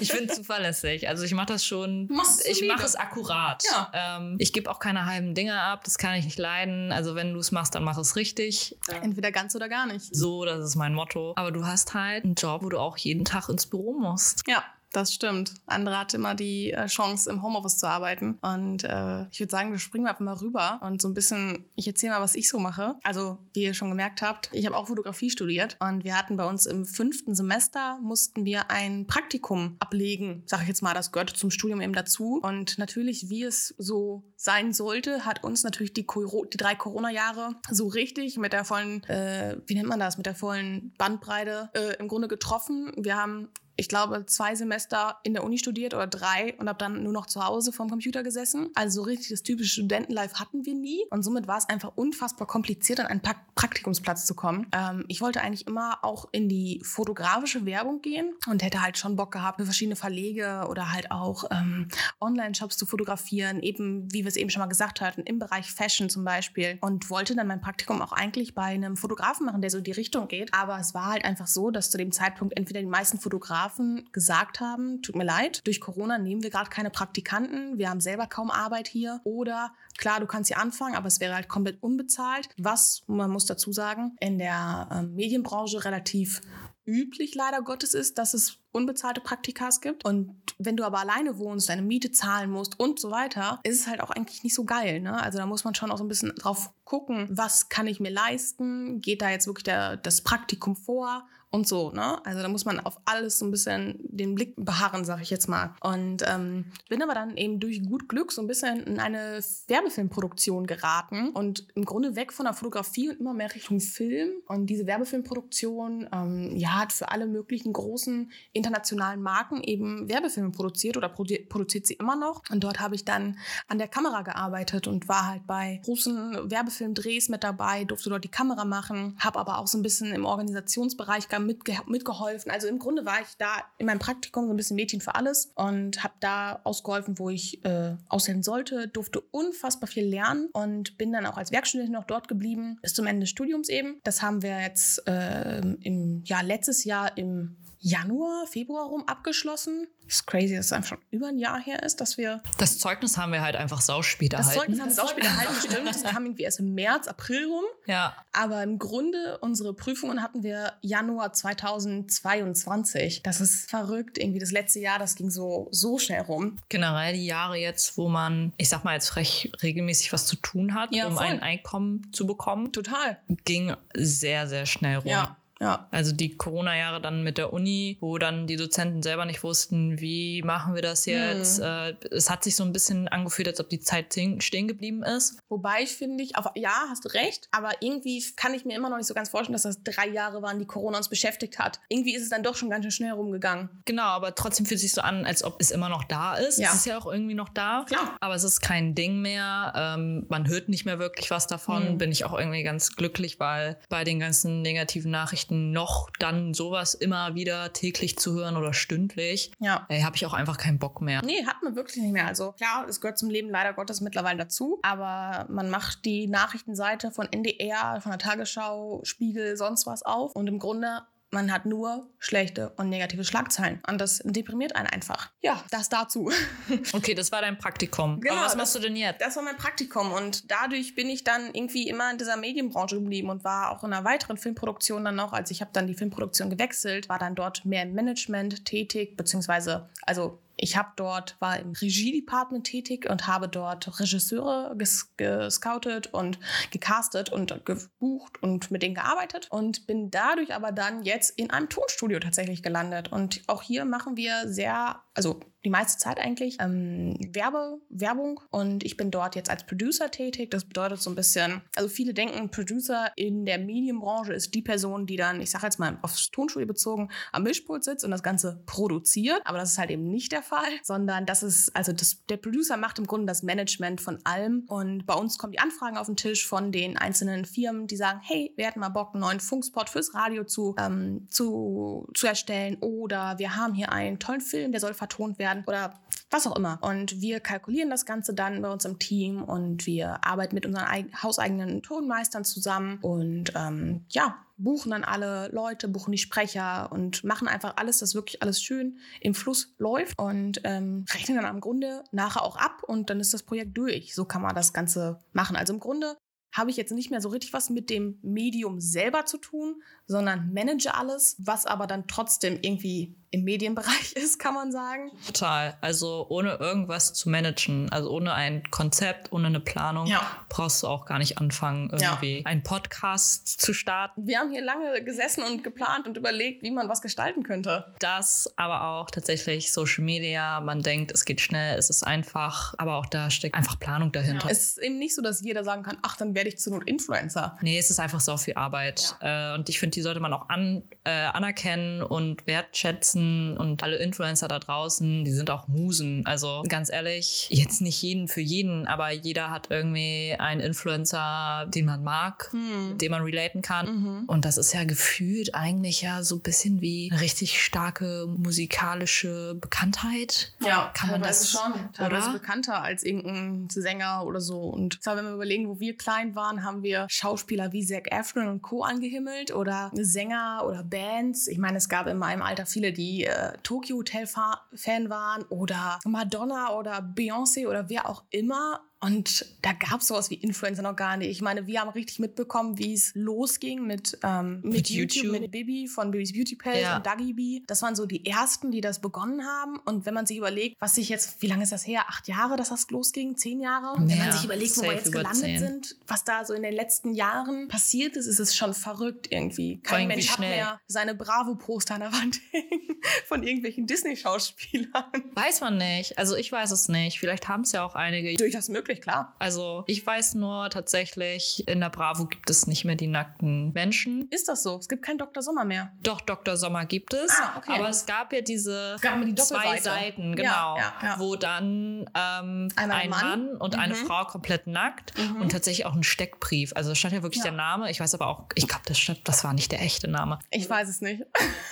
ich bin zuverlässig. Also ich mache das schon, ich mache es akkurat. Ja. Ähm, ich gebe auch keine halben Dinge ab, das kann ich nicht leiden. Also wenn du es machst, dann mach es richtig. Entweder ganz oder gar nicht. So, das ist mein Motto. Aber du hast halt einen Job, wo du auch jeden Tag ins Büro musst. Ja. Das stimmt. Andere hat immer die äh, Chance, im Homeoffice zu arbeiten. Und äh, ich würde sagen, wir springen einfach mal rüber und so ein bisschen, ich erzähle mal, was ich so mache. Also, wie ihr schon gemerkt habt, ich habe auch Fotografie studiert und wir hatten bei uns im fünften Semester, mussten wir ein Praktikum ablegen. Sag ich jetzt mal, das gehört zum Studium eben dazu. Und natürlich, wie es so sein sollte, hat uns natürlich die, die drei Corona-Jahre so richtig mit der vollen, äh, wie nennt man das, mit der vollen Bandbreite äh, im Grunde getroffen. Wir haben ich glaube, zwei Semester in der Uni studiert oder drei und habe dann nur noch zu Hause vorm Computer gesessen. Also so richtig das typische Studentenlife hatten wir nie. Und somit war es einfach unfassbar kompliziert, an einen Praktikumsplatz zu kommen. Ähm, ich wollte eigentlich immer auch in die fotografische Werbung gehen und hätte halt schon Bock gehabt, für verschiedene Verlege oder halt auch ähm, Online-Shops zu fotografieren, eben, wie wir es eben schon mal gesagt hatten, im Bereich Fashion zum Beispiel. Und wollte dann mein Praktikum auch eigentlich bei einem Fotografen machen, der so in die Richtung geht. Aber es war halt einfach so, dass zu dem Zeitpunkt entweder die meisten Fotografen Fotografen gesagt haben, tut mir leid, durch Corona nehmen wir gerade keine Praktikanten, wir haben selber kaum Arbeit hier oder klar, du kannst hier anfangen, aber es wäre halt komplett unbezahlt, was, man muss dazu sagen, in der äh, Medienbranche relativ üblich leider Gottes ist, dass es unbezahlte Praktikas gibt. Und wenn du aber alleine wohnst, deine Miete zahlen musst und so weiter, ist es halt auch eigentlich nicht so geil. Ne? Also da muss man schon auch so ein bisschen drauf gucken, was kann ich mir leisten? Geht da jetzt wirklich der, das Praktikum vor? Und so, ne? Also da muss man auf alles so ein bisschen den Blick beharren, sag ich jetzt mal. Und ähm, bin aber dann eben durch gut Glück so ein bisschen in eine Werbefilmproduktion geraten und im Grunde weg von der Fotografie und immer mehr Richtung Film. Und diese Werbefilmproduktion, ähm, ja, hat für alle möglichen großen internationalen Marken eben Werbefilme produziert oder produ produziert sie immer noch. Und dort habe ich dann an der Kamera gearbeitet und war halt bei großen Werbefilmdrehs mit dabei, durfte dort die Kamera machen, habe aber auch so ein bisschen im Organisationsbereich mitge mitgeholfen. Also im Grunde war ich da in meinem Praktikum so ein bisschen Mädchen für alles und habe da ausgeholfen, wo ich äh, aushelfen sollte, durfte unfassbar viel lernen und bin dann auch als Werkstudentin noch dort geblieben bis zum Ende des Studiums eben. Das haben wir jetzt äh, im Jahr letztes Jahr im Januar, Februar rum abgeschlossen. Das ist crazy, dass es einfach schon über ein Jahr her ist, dass wir. Das Zeugnis haben wir halt einfach sauspät erhalten. Das Zeugnis haben wir sauspät erhalten, stimmt. Das kam irgendwie erst im März, April rum. Ja. Aber im Grunde, unsere Prüfungen hatten wir Januar 2022. Das ist verrückt. Irgendwie das letzte Jahr, das ging so, so schnell rum. Generell die Jahre jetzt, wo man, ich sag mal jetzt frech, regelmäßig was zu tun hat, ja, um voll. ein Einkommen zu bekommen. Total. Ging sehr, sehr schnell rum. Ja. Ja. Also die Corona-Jahre dann mit der Uni, wo dann die Dozenten selber nicht wussten, wie machen wir das jetzt. Hm. Äh, es hat sich so ein bisschen angefühlt, als ob die Zeit stehen geblieben ist. Wobei ich finde, ich, auf, ja, hast du recht, aber irgendwie kann ich mir immer noch nicht so ganz vorstellen, dass das drei Jahre waren, die Corona uns beschäftigt hat. Irgendwie ist es dann doch schon ganz schön schnell rumgegangen. Genau, aber trotzdem fühlt es sich so an, als ob es immer noch da ist. Ja. Es ist ja auch irgendwie noch da. Klar. Aber es ist kein Ding mehr. Ähm, man hört nicht mehr wirklich was davon. Hm. Bin ich auch irgendwie ganz glücklich, weil bei den ganzen negativen Nachrichten Nachrichten noch dann sowas immer wieder täglich zu hören oder stündlich, ja. äh, habe ich auch einfach keinen Bock mehr. Nee, hat man wirklich nicht mehr. Also klar, es gehört zum Leben leider Gottes mittlerweile dazu, aber man macht die Nachrichtenseite von NDR, von der Tagesschau, Spiegel, sonst was auf und im Grunde man hat nur schlechte und negative Schlagzeilen. Und das deprimiert einen einfach. Ja, das dazu. [laughs] Okay, das war dein Praktikum. Genau, Aber was das, machst du denn jetzt? Das war mein Praktikum. Und dadurch bin ich dann irgendwie immer in dieser Medienbranche geblieben und war auch in einer weiteren Filmproduktion dann noch. Also ich habe dann die Filmproduktion gewechselt, war dann dort mehr im Management tätig, beziehungsweise, also Ich habe dort, war im Regie-Department tätig und habe dort Regisseure ges gescoutet und gecastet und gebucht und mit denen gearbeitet und bin dadurch aber dann jetzt in einem Tonstudio tatsächlich gelandet. Und auch hier machen wir sehr, also die meiste Zeit eigentlich ähm, Werbe, Werbung und ich bin dort jetzt als Producer tätig. Das bedeutet so ein bisschen, also viele denken, Producer in der Medienbranche ist die Person, die dann, ich sage jetzt mal aufs Tonstudio bezogen, am Mischpult sitzt und das Ganze produziert. Aber das ist halt eben nicht der Fall, sondern das ist, also das, der Producer macht im Grunde das Management von allem und bei uns kommen die Anfragen auf den Tisch von den einzelnen Firmen, die sagen, hey, wir hätten mal Bock, einen neuen Funkspot fürs Radio zu, ähm, zu, zu erstellen oder wir haben hier einen tollen Film, der soll vertont werden werden oder was auch immer. Und wir kalkulieren das Ganze dann bei uns im Team und wir arbeiten mit unseren hauseigenen Tonmeistern zusammen und ähm, ja, buchen dann alle Leute, buchen die Sprecher und machen einfach alles, dass wirklich alles schön im Fluss läuft und ähm, rechnen dann am Grunde nachher auch ab und dann ist das Projekt durch. So kann man das Ganze machen. Also im Grunde habe ich jetzt nicht mehr so richtig was mit dem Medium selber zu tun, sondern manage alles, was aber dann trotzdem irgendwie im Medienbereich [laughs] ist, kann man sagen. Total. Also ohne irgendwas zu managen, also ohne ein Konzept, ohne eine Planung, ja. brauchst du auch gar nicht anfangen, irgendwie ja. einen Podcast zu starten. Wir haben hier lange gesessen und geplant und überlegt, wie man was gestalten könnte. Das, aber auch tatsächlich Social Media. Man denkt, es geht schnell, es ist einfach, aber auch da steckt einfach Planung dahinter. Ja. Es ist eben nicht so, dass jeder sagen kann, ach, dann werde ich zu Not Influencer. Nee, es ist einfach so viel Arbeit. Äh, und ich finde, die sollte man auch an, äh, anerkennen und wertschätzen und alle Influencer da draußen, die sind auch Musen. Also ganz ehrlich, jetzt nicht jeden für jeden, aber jeder hat irgendwie einen Influencer, den man mag, hm. den man relaten kann. Mhm. Und das ist ja gefühlt eigentlich ja so ein bisschen wie eine richtig starke musikalische Bekanntheit. Ja, kann man das schon. Teilweise oder? bekannter als irgendein Sänger oder so. Und zwar, wenn wir überlegen, wo wir klein waren, haben wir Schauspieler wie Zac Efron und Co. angehimmelt oder Sänger oder Bands. Ich meine, es gab in meinem Alter viele, die die äh, Tokyo Hotel Fan waren oder Madonna oder Beyoncé oder wer auch immer und da gab es sowas wie Influencer noch gar nicht. Ich meine, wir haben richtig mitbekommen, wie es losging mit, ähm, mit, mit YouTube, YouTube, mit Bibi von Bibis Beauty Palace ja. und Dagi B. Das waren so die ersten, die das begonnen haben. Und wenn man sich überlegt, was sich jetzt, wie lange ist das her? Acht Jahre, dass das losging? Zehn Jahre? Ja, wenn man sich überlegt, wo wir jetzt gelandet zehn. sind, was da so in den letzten Jahren passiert ist, ist es schon verrückt irgendwie. Kein Mensch hat mehr seine Bravo-Poster an der Wand [laughs] hängen von irgendwelchen Disney-Schauspielern. Weiß man nicht. Also ich weiß es nicht. Vielleicht haben es ja auch einige. Durchaus möglich natürlich, klar. Also ich weiß nur tatsächlich, in der Bravo gibt es nicht mehr die nackten Menschen. Ist das so? Es gibt keinen Dr. Sommer mehr. Doch, Dr. Sommer gibt es. Ah, okay. Aber es gab ja diese die zwei Seiten, genau, ja, ja, ja. wo dann ähm, ein Mann, Mann und mhm. eine Frau komplett nackt mhm. und tatsächlich auch ein Steckbrief. Also da stand ja wirklich der Name. Ich weiß aber auch, ich glaube, das, das war nicht der echte Name. Ich weiß es nicht.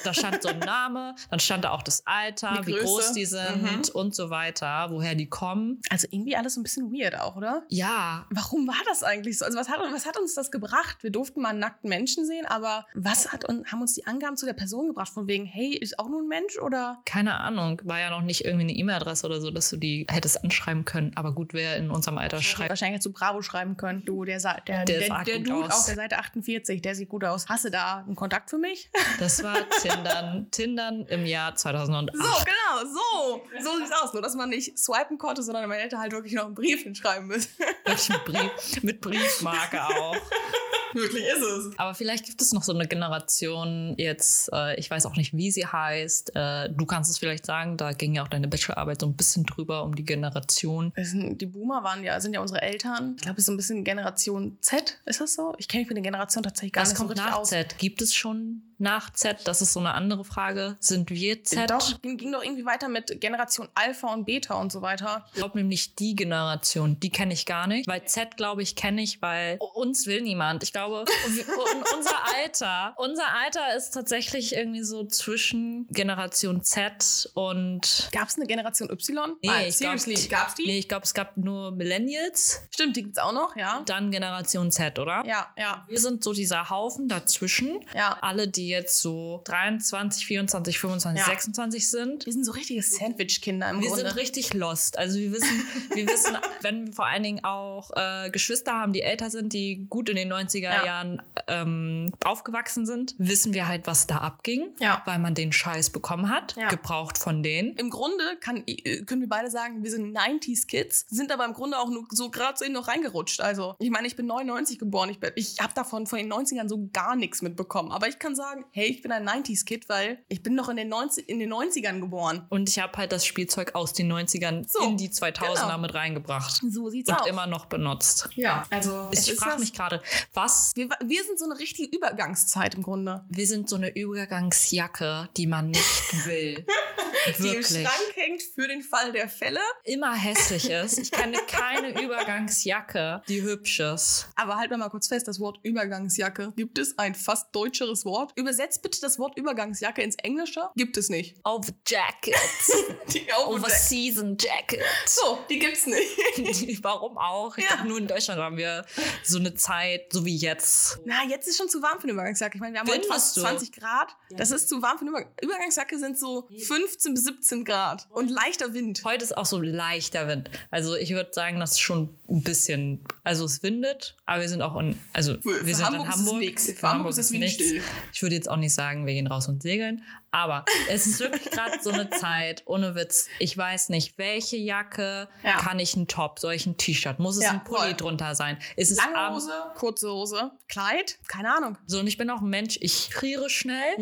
Da stand so ein [laughs] Name, dann stand da auch das Alter, wie groß die sind mhm. und so weiter, woher die kommen. Also irgendwie alles ein bisschen weird auch, oder? Ja. Warum war das eigentlich so? Also was hat, was hat uns das gebracht? Wir durften mal einen nackten Menschen sehen, aber was hat und haben uns die Angaben zu der Person gebracht? Von wegen, hey, ist auch nur ein Mensch oder? Keine Ahnung. War ja noch nicht irgendwie eine E-Mail-Adresse oder so, dass du die hättest anschreiben können. Aber gut, wer in unserem Alter schreibt. Wahrscheinlich hättest du Bravo schreiben können. Du, der, der, der, der, der Dude aus. auf der Seite 48, der sieht gut aus. Hast du da einen Kontakt für mich? Das war Tindern, Tindern im Jahr 2008. So, genau, so. So sieht's aus. Nur, dass man nicht swipen konnte, sondern man hätte halt wirklich noch einen Brief hinschreiben müssen. [laughs] mit, Brief, mit Briefmarke auch. [laughs] Wirklich ist es. Aber vielleicht gibt es noch so eine Generation jetzt, äh, ich weiß auch nicht, wie sie heißt. Äh, du kannst es vielleicht sagen, da ging ja auch deine Bachelorarbeit so ein bisschen drüber um die Generation. Die Boomer waren ja, sind ja unsere Eltern. Ich glaube, es ist so ein bisschen Generation Z, ist das so? Ich kenne mich für eine Generation tatsächlich gar das nicht kommt so richtig nach aus. Z. Gibt es schon nach Z? Das ist so eine andere Frage. Sind wir Z? Doch, ging, ging doch irgendwie weiter mit Generation Alpha und Beta und so weiter. Ich glaube nämlich die Generation, die kenne ich gar nicht. Weil Z, glaube ich, kenne ich, weil uns will niemand. Ich glaube, unser [laughs] Alter, unser Alter ist tatsächlich irgendwie so zwischen Generation Z und. Gab es eine Generation Y? Nee, ah, ich seriously, glaub, gab's die? Nee, ich glaube, es gab nur Millennials. Stimmt, die gibt es auch noch, ja. Dann Generation Z, oder? Ja, ja. Wir sind so dieser Haufen dazwischen. Ja. Alle, die jetzt so 23, 24, 25, Ja. 26 sind. Wir sind so richtige Sandwich-Kinder im Wir Grunde. sind richtig lost. Also wir wissen, wir wissen, [laughs] wenn wir vor allen Dingen auch äh, Geschwister haben, die älter sind, die gut in den 90er Ja. Jahren ähm, aufgewachsen sind, wissen wir halt, was da abging, Ja. weil man den Scheiß bekommen hat, gebraucht von denen. Im Grunde kann, äh, können wir beide sagen, wir sind 90s-Kids, sind aber im Grunde auch nur so gerade so in noch reingerutscht. Also, ich meine, ich bin 99 geboren. Ich, bin- ich habe davon von den 90ern so gar nichts mitbekommen. Aber ich kann sagen, hey, ich bin ein 90s-Kid, weil ich bin noch in den, 90, in den 90ern geboren. Und ich habe halt das Spielzeug aus den 90ern So, in die 2000er genau. mit reingebracht So sieht's und aus. immer noch benutzt. ja, also Ich frage mich gerade, was wir, wir sind so eine richtige Übergangszeit im Grunde. wir sind so eine Übergangsjacke, die man nicht [laughs] will. Die im Wirklich. Schrank hängt für den Fall der Fälle. Immer hässlich ist. Ich kenne keine [laughs] Übergangsjacke, die hübsch ist. Aber halt mal kurz fest, das Wort Übergangsjacke. Gibt es ein fast deutscheres Wort? Übersetzt bitte das Wort Übergangsjacke ins Englische. Gibt es nicht. Overjacket. [laughs] Die Overseason Jacket. So, die gibt's nicht. [laughs] Warum auch? Ich Ja. glaube, nur in Deutschland haben wir so eine Zeit, so wie jetzt. Na, jetzt ist schon zu warm für eine Übergangsjacke. Ich meine, wir haben heute Findest fast du? 20 Grad. Das ist zu warm für eine Übergang Übergangsjacke sind so 15 bis 17 Grad und leichter Wind. Heute ist auch so leichter Wind. Also ich würde sagen, das ist schon ein bisschen. Also es windet, aber wir sind auch in. Also Für- wir für sind Hamburg in ist Hamburg. nix. Für Für Hamburg ist es nichts. windstill. Ich würde jetzt auch nicht sagen, wir gehen raus und segeln. Aber es ist wirklich gerade so eine Zeit, ohne Witz. Ich weiß nicht, welche Jacke Ja. kann ich ein Top, soll ich ein T-Shirt? Muss es Ja, ein Pulli voll. drunter sein? Ist es Lange Hose, kurze Hose, Kleid, keine Ahnung. So, und ich bin auch ein Mensch, ich friere schnell,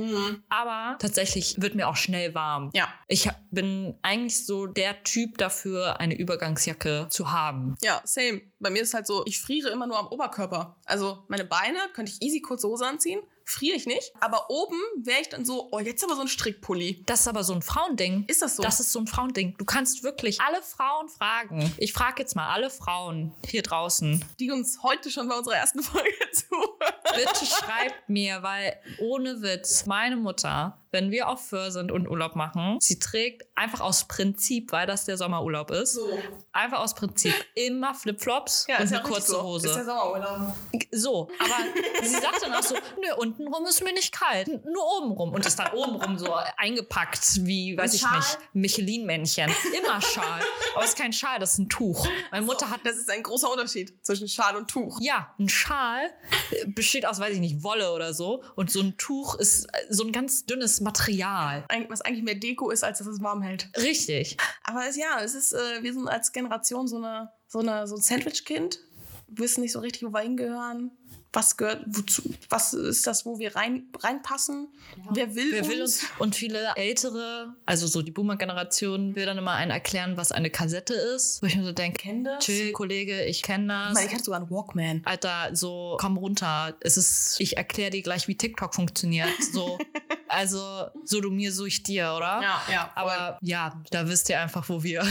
aber tatsächlich wird mir auch schnell warm. Ja. Ich bin eigentlich so der Typ dafür, eine Übergangsjacke zu haben. Ja, same. Bei mir ist halt so, ich friere immer nur am Oberkörper. Also meine Beine könnte ich easy kurze Hose anziehen, friere ich nicht. Aber oben wäre ich dann so, oh, jetzt aber so ein Strickpulli. Das ist aber so ein Frauending. Ist das so? Das ist so ein Frauending. Du kannst wirklich alle Frauen fragen. Ich frage jetzt mal alle Frauen hier draußen. die uns heute schon bei unserer ersten [laughs] Folge zuhören. Bitte schreibt mir, weil ohne Witz, meine Mutter, wenn wir auf Föhr sind und Urlaub machen, sie trägt einfach aus Prinzip, weil das der Sommerurlaub ist, So. einfach aus Prinzip immer Flipflops Ja, und ja eine richtig kurze so. Hose. Ist der Sommerurlaub. So, aber sie sagt dann auch so, nö, untenrum ist mir nicht kalt, nur obenrum. Und ist dann obenrum so eingepackt wie, weiß ich nicht, Michelin-Männchen. Immer Schal. Aber es ist kein Schal, das ist ein Tuch. Meine Mutter hat Das ist ein großer Unterschied zwischen Schal und Tuch. ja, ein Schal äh, besteht aus, weiß ich nicht, Wolle oder so. Und so ein Tuch ist äh, so ein ganz dünnes Material. Was eigentlich mehr Deko ist, als dass es warm hält. Richtig. Aber es, ja, es ist, äh, wir sind als Generation so, eine, so, eine, so ein Sandwich-Kind. Wissen nicht so richtig, wo wir hingehören. Was gehört, wozu, was ist das, wo wir rein, reinpassen? Wer will Wer uns? will uns? Und viele ältere, also so die Boomer-Generation, will dann immer einen erklären, was eine Kassette ist. Wo ich mir so denke, Kennt das? chill, Kollege, ich kenne das. meine, ich hatte sogar einen Walkman. Alter, so komm runter. Es ist, ich erkläre dir gleich, wie TikTok funktioniert. So, [laughs] also so du mir, so ich dir, oder? Ja, ja. Aber ja, da wisst ihr einfach, wo wir,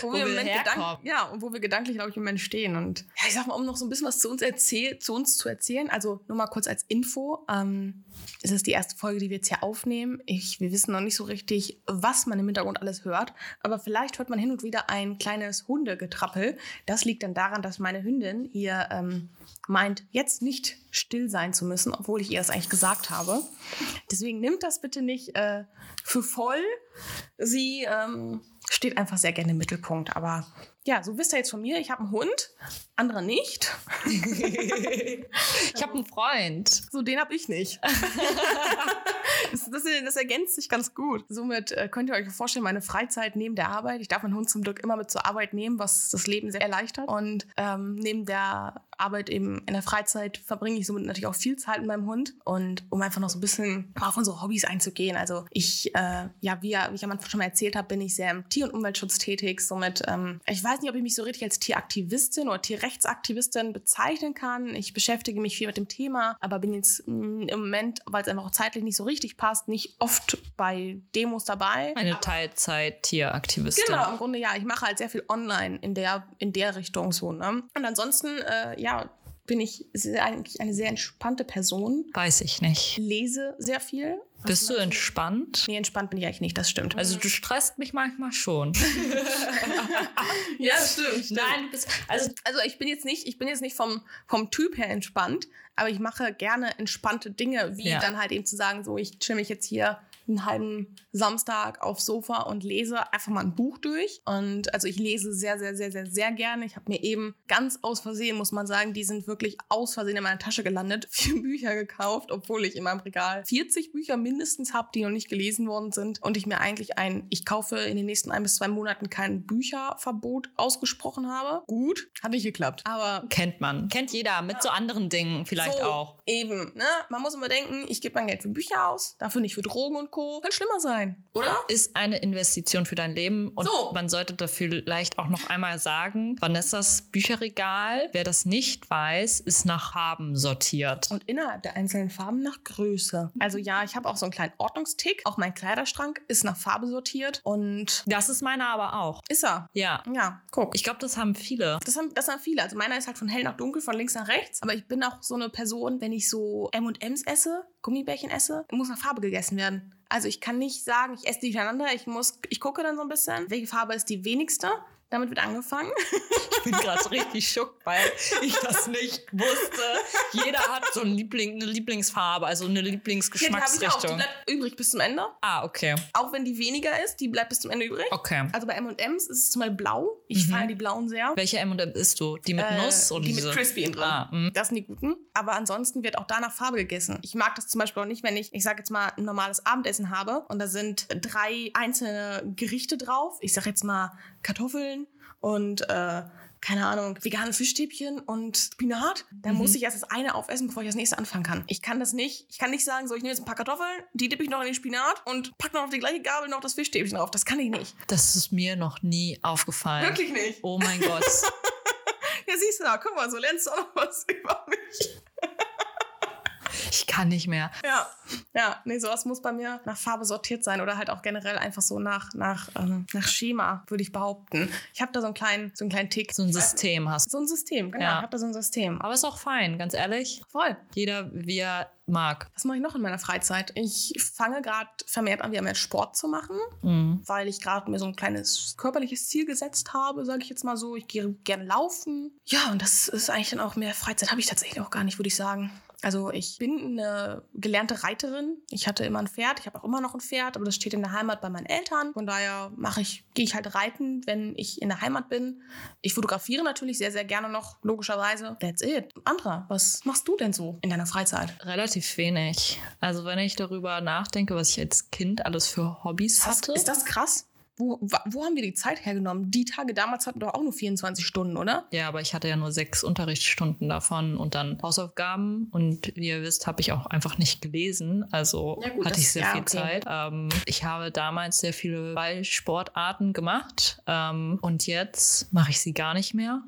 wo, wo wir, im wir Moment herkommen. ja, und wo wir gedanklich, glaube ich, im Moment stehen. Und ja, ich sag mal, um noch so ein bisschen was zu uns, erzähl, zu uns zu erzählen, also nur mal kurz als Info. Ähm, es ist die erste Folge, die wir jetzt hier aufnehmen. Ich, wir wissen noch nicht so richtig, was man im Hintergrund alles hört. Aber vielleicht hört man hin und wieder ein kleines Hundegetrappel. Das liegt dann daran, dass meine Hündin hier ähm, meint, jetzt nicht still sein zu müssen, obwohl ich ihr das eigentlich gesagt habe. Deswegen nimmt das bitte nicht äh, für voll. Sie ähm, steht einfach sehr gerne im Mittelpunkt. Aber ja, so wisst ihr jetzt von mir, ich habe einen Hund, andere nicht. [laughs] ich habe einen Freund. So, den habe ich nicht. [laughs] das, das, das ergänzt sich ganz gut. Somit äh, könnt ihr euch vorstellen, meine Freizeit neben der Arbeit. Ich darf meinen Hund zum Glück immer mit zur Arbeit nehmen, was das Leben sehr erleichtert. Und ähm, neben der Arbeit eben in der Freizeit verbringe ich somit natürlich auch viel Zeit mit meinem Hund. Und um einfach noch so ein bisschen auf unsere Hobbys einzugehen. Also ich, äh, ja, wie, wie ich am Anfang schon mal erzählt habe, bin ich sehr im Tier- und Umweltschutz tätig. Somit, ähm, ich weiß nicht, ob ich mich so richtig als Tieraktivistin oder Tierrechtsaktivistin bezeichnen kann. Ich beschäftige mich viel mit dem Thema, aber bin jetzt mm, im Moment, weil es einfach auch zeitlich nicht so richtig passt, nicht oft bei Demos dabei. Eine Teilzeit-Tieraktivistin. Genau, im Grunde ja. Ich mache halt sehr viel online in der, in der Richtung so. Ne? Und ansonsten, äh, ja, bin ich eigentlich eine sehr entspannte Person. Weiß ich nicht. Lese sehr viel. Bist du meinst entspannt? Nee, entspannt bin ich eigentlich nicht, das stimmt. Also du stresst mich manchmal schon. [laughs] ja, das stimmt, Nein, du bist. Also, also ich bin jetzt nicht, ich bin jetzt nicht vom, vom Typ her entspannt, aber ich mache gerne entspannte Dinge, wie Ja. dann halt eben zu sagen, so ich chill mich jetzt hier einen halben Samstag aufs Sofa und lese einfach mal ein Buch durch. Und also ich lese sehr, sehr, sehr, sehr, sehr gerne. Ich habe mir eben ganz aus Versehen, muss man sagen, die sind wirklich aus Versehen in meiner Tasche gelandet, [laughs] vier Bücher gekauft, obwohl ich in meinem Regal 40 Bücher mindestens habe, die noch nicht gelesen worden sind. Und ich mir eigentlich ein, ich kaufe in den nächsten ein bis zwei Monaten kein Bücherverbot ausgesprochen habe. Gut, hat nicht geklappt. Aber Kennt man. Kennt jeder. Mit so anderen Dingen vielleicht so, auch. Eben, ne? Man muss immer denken, ich gebe mein Geld für Bücher aus, dafür nicht für Drogen und Co. Kann schlimmer sein, oder? Ist eine Investition für dein Leben und So. man sollte dafür vielleicht auch noch einmal sagen, Vanessas Bücherregal, wer das nicht weiß, ist nach Farben sortiert. Und innerhalb der einzelnen Farben nach Größe. Also ja, ich habe auch so einen kleinen Ordnungstick. Auch mein Kleiderschrank ist nach Farbe sortiert. Und Das ist meiner aber auch. ist er. Ja. Ja, guck. Ich glaube, das haben viele. Das haben, das haben viele. Also meiner ist halt von hell nach dunkel, von links nach rechts. Aber ich bin auch so eine Person, wenn ich so M&M's esse, Gummibärchen esse, muss nach Farbe gegessen werden. Also ich kann nicht sagen, ich esse die durcheinander. Ich muss, ich gucke dann so ein bisschen, welche Farbe ist die wenigste. Damit wird angefangen. Ich bin gerade richtig schock, weil ich das nicht wusste. Jeder hat so ein Liebling, eine Lieblingsfarbe, also eine Ja, die auch. Die Lieblingsgeschmacksrichtung. bleibt übrig bis zum Ende. Ah, okay. Auch wenn die weniger ist, die bleibt bis zum Ende übrig. Okay. Also bei M&M's ist es zum Beispiel blau. Ich Mhm. feiere die blauen sehr. Welche M&M isst du? Die mit Äh, Nuss oder die diese? mit Crispy drin. Ah, mm. Das sind die guten. Aber ansonsten wird auch danach Farbe gegessen. Ich mag das zum Beispiel auch nicht, wenn ich, ich sage jetzt mal, ein normales Abendessen habe und da sind drei einzelne Gerichte drauf. Ich sage jetzt mal Kartoffeln und äh, keine Ahnung, vegane Fischstäbchen und Spinat. Dann Mhm. muss ich erst das eine aufessen, bevor ich das nächste anfangen kann. Ich kann das nicht. Ich kann nicht sagen, so, ich nehme jetzt ein paar Kartoffeln, die dippe ich noch in den Spinat und pack noch auf die gleiche Gabel noch das Fischstäbchen drauf. Das kann ich nicht. Das ist mir noch nie aufgefallen. Wirklich nicht. Oh mein Gott. [laughs] Ja, siehst du da, guck mal, so lernst du auch noch was [laughs] über mich. Ich kann nicht mehr. Ja, ja, nee, sowas muss bei mir nach Farbe sortiert sein oder halt auch generell einfach so nach, nach, ähm, nach Schema, würde ich behaupten. Ich habe da so einen kleinen, so einen kleinen Tick. So ein System hast. So ein System, genau. Ja. Ich habe da so ein System. Aber ist auch fein, ganz ehrlich. Voll. Jeder, wie er mag. Was mache ich noch in meiner Freizeit? Ich fange gerade vermehrt an, wieder mehr Sport zu machen, Mhm. weil ich gerade mir so ein kleines körperliches Ziel gesetzt habe, sage ich jetzt mal so. Ich gehe gerne laufen. Ja, und das ist eigentlich dann auch mehr Freizeit, habe ich tatsächlich auch gar nicht, würde ich sagen. Also ich bin eine gelernte Reiterin. Ich hatte immer ein Pferd. Ich habe auch immer noch ein Pferd, aber das steht in der Heimat bei meinen Eltern. Von daher mache ich, gehe ich halt reiten, wenn ich in der Heimat bin. Ich fotografiere natürlich sehr, sehr gerne noch, logischerweise. That's it. Andra, was machst du denn so in deiner Freizeit? Relativ wenig. Also wenn ich darüber nachdenke, was ich als Kind alles für Hobbys hatte. ist das krass? Wo, wo haben wir die Zeit hergenommen? Die Tage damals hatten doch auch nur 24 Stunden, oder? ja, aber ich hatte ja nur sechs Unterrichtsstunden davon und dann Hausaufgaben. Und wie ihr wisst, habe ich auch einfach nicht gelesen. Also Ja, gut, hatte ich sehr ja, viel okay. Zeit. Ähm, ich habe damals sehr viele Ballsportarten gemacht. Ähm, und jetzt mache ich sie gar nicht mehr.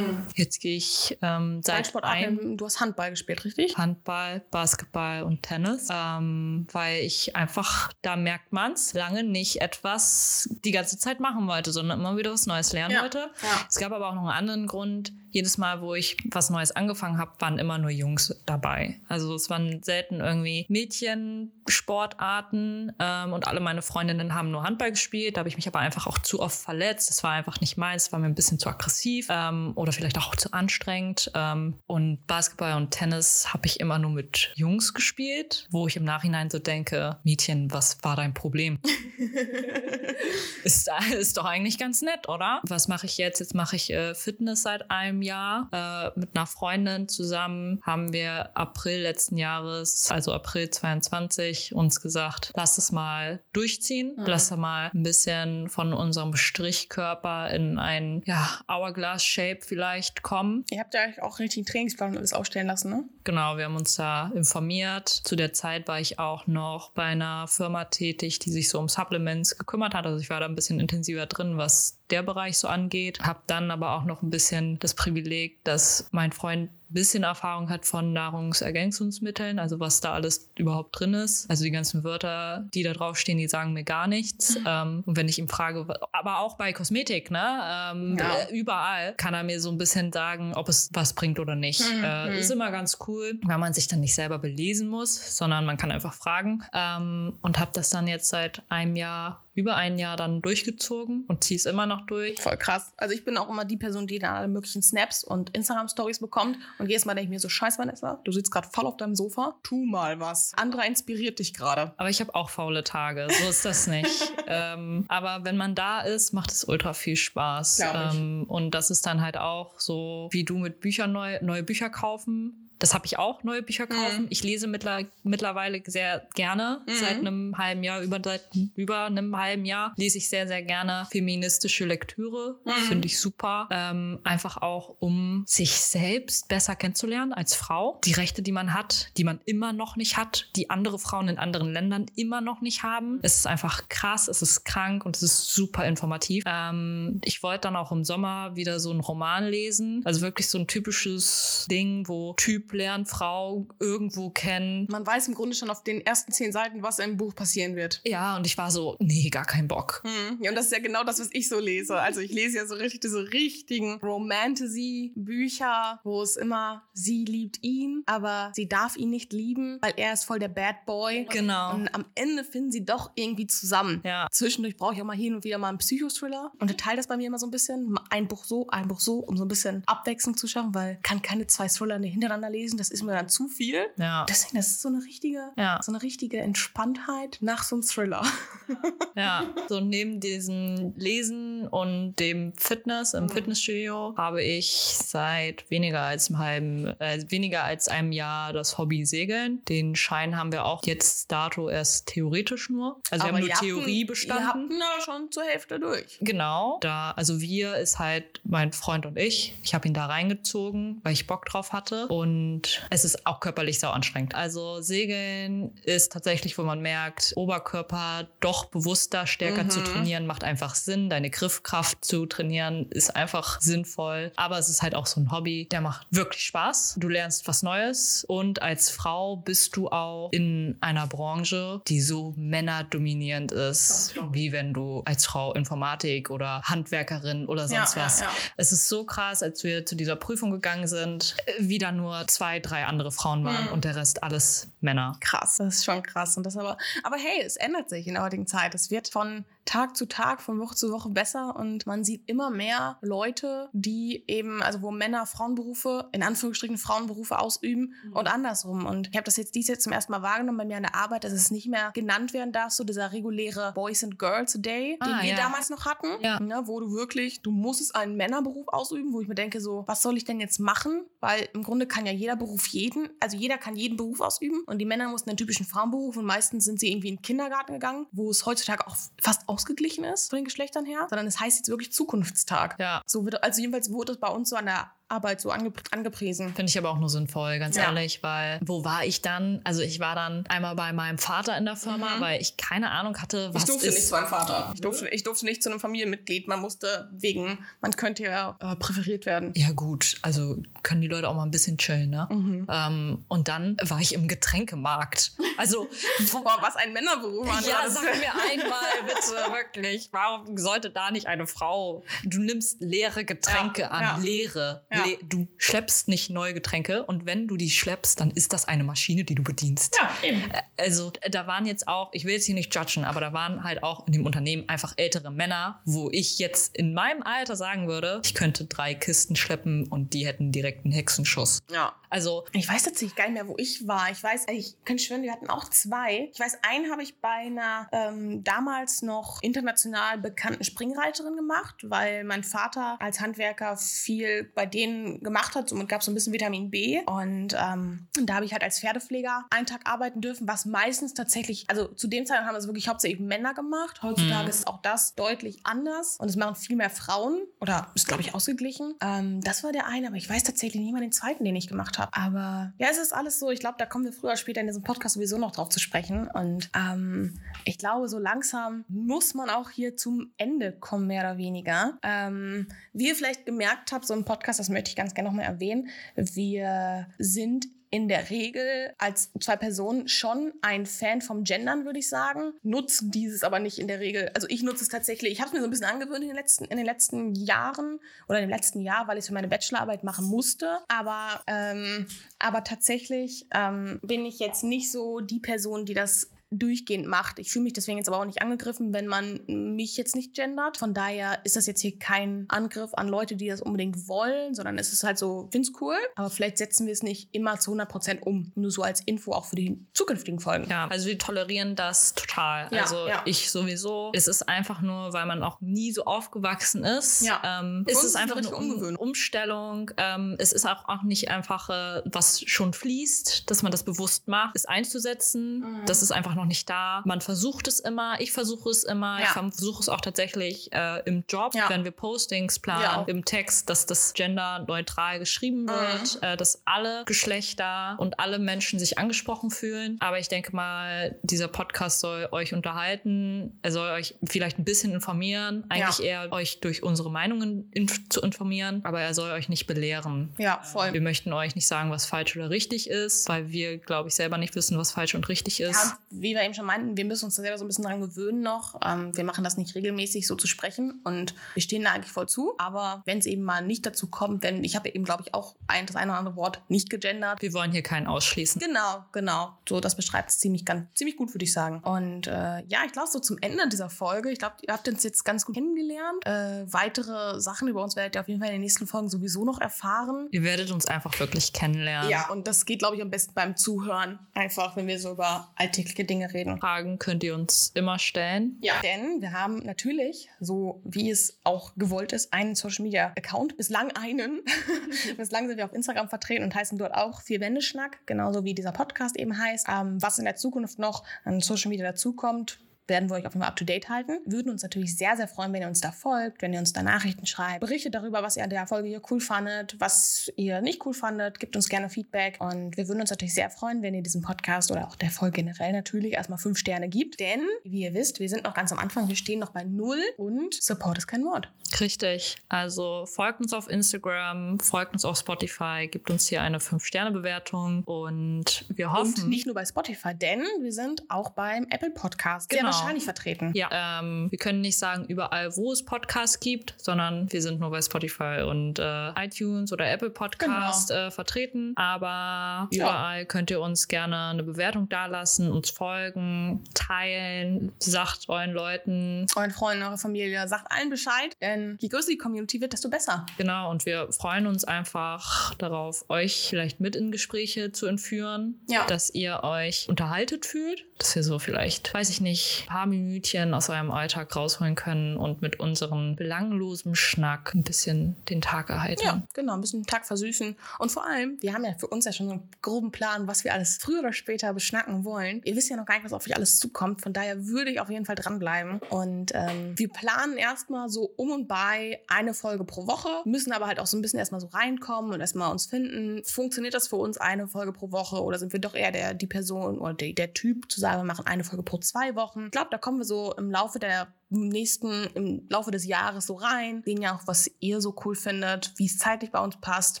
Jetzt gehe ich ähm, seit ein du hast Handball gespielt, richtig? Handball, Basketball und Tennis, ähm, weil ich einfach, da merkt man es, lange nicht etwas die ganze Zeit machen wollte, sondern immer wieder was Neues lernen Ja, wollte. ja. Es gab aber auch noch einen anderen Grund. Jedes Mal, wo ich was Neues angefangen habe, waren immer nur Jungs dabei. Also es waren selten irgendwie Mädchensportarten ähm, und alle meine Freundinnen haben nur Handball gespielt. Da habe ich mich aber einfach auch zu oft verletzt. Das war einfach nicht meins, war mir ein bisschen zu aggressiv ähm, oder vielleicht auch zu anstrengend. Ähm, und Basketball und Tennis habe ich immer nur mit Jungs gespielt, wo ich im Nachhinein so denke, Mädchen, was war dein Problem? [laughs] ist, ist doch eigentlich ganz nett, oder? Was mache ich jetzt? Jetzt mache ich äh, Fitness seit einem Jahr. Äh, mit einer Freundin zusammen haben wir April letzten Jahres, also April 22, uns gesagt, lass es mal durchziehen. Mhm. Lass mal ein bisschen von unserem Strichkörper in ein ja, Hourglass-Shape vielleicht kommen. Ihr habt ja eigentlich auch richtig einen Trainingsplan und alles aufstellen lassen, ne? Genau, wir haben uns da informiert. Zu der Zeit war ich auch noch bei einer Firma tätig, die sich so um Supplements gekümmert hat. Also ich war da ein bisschen intensiver drin, was der Bereich so angeht. Hab dann aber auch noch ein bisschen das Privileg, dass mein Freund bisschen Erfahrung hat von Nahrungsergänzungsmitteln, also was da alles überhaupt drin ist. Also die ganzen Wörter, die da draufstehen, die sagen mir gar nichts. Ähm, und wenn ich ihm frage, aber auch bei Kosmetik, ne? Ähm, Ja. äh, Überall kann er mir so ein bisschen sagen, ob es was bringt oder nicht. Mhm. Äh, ist immer ganz cool, weil man sich dann nicht selber belesen muss, sondern man kann einfach fragen. Ähm, und habe das dann jetzt seit einem Jahr, über ein Jahr dann durchgezogen und ziehe es immer noch durch. Voll krass. Also ich bin auch immer die Person, die dann alle möglichen Snaps und Instagram-Stories bekommt. Und jedes Mal denke ich mir so, scheiß Vanessa, du sitzt gerade voll auf deinem Sofa. Tu mal was. Andra inspiriert dich gerade. Aber ich habe auch faule Tage, so ist das nicht. [laughs] ähm, aber wenn man da ist, macht es ultra viel Spaß. Ähm, und das ist dann halt auch so, wie du mit Büchern neu, neue Bücher kaufen. Das habe ich auch, neue Bücher kaufen. Mhm. Ich lese mittler, mittlerweile sehr gerne. Mhm. Seit einem halben Jahr, über, seit über einem halben Jahr lese ich sehr, sehr gerne feministische Lektüre. Mhm. Finde ich super. Ähm, einfach auch, um sich selbst besser kennenzulernen als Frau. Die Rechte, die man hat, die man immer noch nicht hat, die andere Frauen in anderen Ländern immer noch nicht haben. Es ist einfach krass, es ist krank und es ist super informativ. Ähm, ich wollte dann auch im Sommer wieder so einen Roman lesen. Also wirklich so ein typisches Ding, wo Typ lernt Frau irgendwo kennen. Man weiß im Grunde schon auf den ersten zehn Seiten, was im Buch passieren wird. Ja, und ich war so, nee, gar kein Bock. Hm. Ja, und das ist ja genau das, was ich so lese. Also ich lese ja so richtig diese richtigen Romantasy-Bücher, wo es immer, sie liebt ihn, aber sie darf ihn nicht lieben, weil er ist voll der Bad Boy. Genau. Und am Ende finden sie doch irgendwie zusammen. Ja. Zwischendurch brauche ich auch mal hin und wieder mal einen Psychothriller und teile das bei mir immer so ein bisschen. Ein Buch so, ein Buch so, um so ein bisschen Abwechslung zu schaffen, weil ich kann keine zwei Thriller hintereinander lesen. Das ist mir dann zu viel. Ja. Deswegen, das ist so eine richtige, Ja. so eine richtige Entspanntheit nach so einem Thriller. [laughs] Ja, so neben diesem Lesen und dem Fitness im Mhm. Fitnessstudio habe ich seit weniger als einem halben, äh, weniger als einem Jahr das Hobby Segeln. Den Schein haben wir auch jetzt dato erst theoretisch nur. Also wir haben nur Theorie ihn- bestanden. Ihr habt ihn ja schon zur Hälfte durch. Genau, da, also wir ist halt mein Freund und ich. Ich habe ihn da reingezogen, weil ich Bock drauf hatte. Und es ist auch körperlich sau anstrengend. Also Segeln ist tatsächlich, wo man merkt, Oberkörper doch bewusster, stärker Mhm. zu trainieren, macht einfach Sinn. Deine Griffkraft zu trainieren ist einfach sinnvoll. Aber es ist halt auch so ein Hobby, der macht wirklich Spaß. Du lernst was Neues. Und als Frau bist du auch in einer Branche, die so männerdominierend ist, wie wenn du als Frau Informatik oder Handwerkerin oder sonst Ja, ja, was. ja. Es ist so krass, als wir zu dieser Prüfung gegangen sind, äh, wieder nur zwei, drei andere Frauen waren Mhm. und der Rest alles Männer. Krass, das ist schon krass. Und das aber, aber hey, es ändert sich in der heutigen Zeit. Es wird von Tag zu Tag, von Woche zu Woche besser und man sieht immer mehr Leute, die eben, also wo Männer Frauenberufe, in Anführungsstrichen Frauenberufe ausüben Mhm. und andersrum. Und ich habe das jetzt dies jetzt zum ersten Mal wahrgenommen bei mir an der Arbeit, dass es nicht mehr genannt werden darf, so dieser reguläre Boys and Girls Day, den Ah, wir ja. damals noch hatten, Ja. ne, wo du wirklich, du musstest einen Männerberuf ausüben, wo ich mir denke, so, was soll ich denn jetzt machen? Weil im Grunde kann ja jeder Beruf jeden, also jeder kann jeden Beruf ausüben und die Männer mussten den typischen Frauenberuf und meistens sind sie irgendwie in den Kindergarten gegangen, wo es heutzutage auch fast ausgeglichen ist von den Geschlechtern her, sondern es heißt jetzt wirklich Zukunftstag. Ja. So wird, also jedenfalls wurde es bei uns so an der Arbeit so ange, angepriesen. Finde ich aber auch nur sinnvoll, ganz Ja. ehrlich, weil wo war ich dann? Also ich war dann einmal bei meinem Vater in der Firma, Mhm. weil ich keine Ahnung hatte, was ich durfte ist. nicht zu meinem Vater. Ich durfte, ich durfte nicht zu einem Familienmitglied. Man musste wegen, man könnte ja äh, präferiert werden. ja gut, also können die Leute auch mal ein bisschen chillen, ne? Mhm. Ähm, und dann war ich im Getränkemarkt. Also [laughs] Boah, was ein Männerberuf. Andra. Ja, sag mir [laughs] einmal bitte, wirklich. Warum sollte da nicht eine Frau? Du nimmst leere Getränke Ja, an. ja. Leere. Ja. Le du schleppst nicht neue Getränke. Und wenn du die schleppst, dann ist das eine Maschine, die du bedienst. Ja, eben. Also da waren jetzt auch, ich will jetzt hier nicht judgen, aber da waren halt auch in dem Unternehmen einfach ältere Männer, wo ich jetzt in meinem Alter sagen würde, ich könnte drei Kisten schleppen und die hätten direkt einen Hexenschuss. Ja. Also Ich weiß tatsächlich gar nicht mehr, wo ich war. Ich weiß, ich kann schwören, wir hatten auch zwei. Ich weiß, einen habe ich bei einer ähm, damals noch international bekannten Springreiterin gemacht, weil mein Vater als Handwerker viel bei denen den gemacht hat. Somit gab es so ein bisschen Vitamin B. Und ähm, da habe ich halt als Pferdepfleger einen Tag arbeiten dürfen, was meistens tatsächlich, also zu dem Zeitpunkt haben es wirklich hauptsächlich Männer gemacht. Heutzutage Mhm. ist auch das deutlich anders und es machen viel mehr Frauen oder ist, glaube ich, ausgeglichen. Ähm, das war der eine, aber ich weiß tatsächlich nicht mal den zweiten, den ich gemacht habe. Aber ja, es ist alles so. Ich glaube, da kommen wir früher oder später in diesem Podcast sowieso noch drauf zu sprechen. Und ähm, ich glaube, so langsam muss man auch hier zum Ende kommen, mehr oder weniger. Ähm, wie ihr vielleicht gemerkt habt, so ein Podcast, das möchte ich ganz gerne nochmal erwähnen. Wir sind in der Regel als zwei Personen schon ein Fan vom Gendern, würde ich sagen. Nutzen dieses aber nicht in der Regel. Also ich nutze es tatsächlich. Ich habe es mir so ein bisschen angewöhnt in den letzten, in den letzten Jahren oder im letzten Jahr, weil ich es für meine Bachelorarbeit machen musste. Aber, ähm, aber tatsächlich ähm, bin ich jetzt nicht so die Person, die das durchgehend macht. Ich fühle mich deswegen jetzt aber auch nicht angegriffen, wenn man mich jetzt nicht gendert. Von daher ist das jetzt hier kein Angriff an Leute, die das unbedingt wollen, sondern es ist halt so, find's cool, aber vielleicht setzen wir es nicht immer zu 100% um. Nur so als Info auch für die zukünftigen Folgen. Ja, also wir tolerieren das total. Ja, also ja. ich sowieso. Es ist einfach nur, weil man auch nie so aufgewachsen ist. Ja. Ähm, es ist einfach eine um Umgewöhnung. Umstellung. Ähm, es ist auch, auch nicht einfach, äh, was schon fließt, dass man das bewusst macht, es einzusetzen. Mhm. Das ist einfach noch nicht da. Man versucht es immer. Ich versuche es immer. Ja. Ich versuche es auch tatsächlich äh, im Job, Ja. wenn wir Postings planen, im Text, dass das genderneutral geschrieben Mhm. wird, äh, dass alle Geschlechter und alle Menschen sich angesprochen fühlen. Aber ich denke mal, dieser Podcast soll euch unterhalten. Er soll euch vielleicht ein bisschen informieren. Eigentlich eher euch durch unsere Meinungen inf zu informieren. Aber er soll euch nicht belehren. Ja, voll. Wir möchten euch nicht sagen, was falsch oder richtig ist, weil wir, glaube ich, selber nicht wissen, was falsch und richtig ist. Ja, wie wir eben schon meinten, wir müssen uns da selber so ein bisschen dran gewöhnen noch. Ähm, wir machen das nicht regelmäßig, so zu sprechen und wir stehen da eigentlich voll zu. Aber wenn es eben mal nicht dazu kommt, wenn ich habe eben, glaube ich, auch ein, das eine oder andere Wort nicht gegendert. Wir wollen hier keinen ausschließen. Genau, genau. So, das beschreibt es ziemlich, ganz, ziemlich gut, würde ich sagen. Und äh, ja, ich glaube, so zum Ende dieser Folge, ich glaube, ihr habt uns jetzt ganz gut kennengelernt. Äh, weitere Sachen über uns werdet ihr auf jeden Fall in den nächsten Folgen sowieso noch erfahren. Ihr werdet uns einfach wirklich kennenlernen. Ja, und das geht, glaube ich, am besten beim Zuhören. Einfach, wenn wir so über alltägliche Dinge reden. Fragen könnt ihr uns immer stellen. Ja. Denn wir haben natürlich, so wie es auch gewollt ist, einen Social Media Account. Bislang einen. [laughs] Bislang sind wir auf Instagram vertreten und heißen dort auch Vier Wände Schnack, genauso wie dieser Podcast eben heißt. Ähm, was in der Zukunft noch an Social Media dazukommt, werden wir euch auf jeden Fall up to date halten. Würden uns natürlich sehr, sehr freuen, wenn ihr uns da folgt, wenn ihr uns da Nachrichten schreibt. Berichtet darüber, was ihr an der Folge hier cool fandet, was ihr nicht cool fandet. Gebt uns gerne Feedback. Und wir würden uns natürlich sehr freuen, wenn ihr diesem Podcast oder auch der Folge generell natürlich erstmal fünf Sterne gibt. Denn, wie ihr wisst, wir sind noch ganz am Anfang. Wir stehen noch bei null und Support ist kein Wort. Richtig. Also folgt uns auf Instagram, folgt uns auf Spotify, gibt uns hier eine 5-Sterne-Bewertung und wir hoffen. Und nicht nur bei Spotify, denn wir sind auch beim Apple Podcast Genau. Wahrscheinlich vertreten. ja, ähm, wir können nicht sagen überall, wo es Podcasts gibt, sondern wir sind nur bei Spotify und äh, iTunes oder Apple Podcast äh, vertreten. Aber Ja. überall könnt ihr uns gerne eine Bewertung dalassen, uns folgen, teilen, sagt euren Leuten. Euren Freunden, eurer Familie, sagt allen Bescheid, denn je größer die Community wird, desto besser. Genau, und wir freuen uns einfach darauf, euch vielleicht mit in Gespräche zu entführen, Ja. dass ihr euch unterhaltet fühlt, dass wir so vielleicht, weiß ich nicht, paar Minütchen aus eurem Alltag rausholen können und mit unserem belanglosen Schnack ein bisschen den Tag erheitern. Ja, genau, ein bisschen den Tag versüßen. Und vor allem, wir haben ja für uns ja schon so einen groben Plan, was wir alles früher oder später beschnacken wollen. Ihr wisst ja noch gar nicht, was auf euch alles zukommt. Von daher würde ich auf jeden Fall dranbleiben. Und ähm, wir planen erstmal so um und bei eine Folge pro Woche, müssen aber halt auch so ein bisschen erstmal so reinkommen und erstmal uns finden. Funktioniert das für uns eine Folge pro Woche oder sind wir doch eher der, die Person oder die, der Typ zu sagen, wir machen eine Folge pro zwei Wochen? Ich glaube, da kommen wir so im Laufe der nächsten, im Laufe des Jahres so rein. Sehen ja auch, was ihr so cool findet, wie es zeitlich bei uns passt.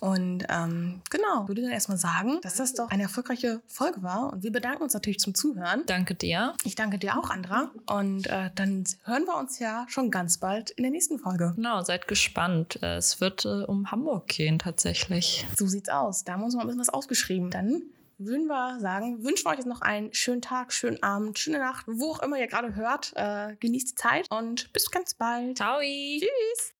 Und ähm, genau, würde dann erstmal sagen, dass das doch eine erfolgreiche Folge war. Und wir bedanken uns natürlich zum Zuhören. Danke dir. Ich danke dir auch, Andra. Und äh, dann hören wir uns ja schon ganz bald in der nächsten Folge. Genau, seid gespannt. Es wird äh, um Hamburg gehen tatsächlich. So sieht's aus. Da haben wir uns mal ein bisschen was aufgeschrieben. Dann würden wir sagen, wünschen wir euch jetzt noch einen schönen Tag, schönen Abend, schöne Nacht, wo auch immer ihr gerade hört. Äh, genießt die Zeit und bis ganz bald. Ciao. Tschüss.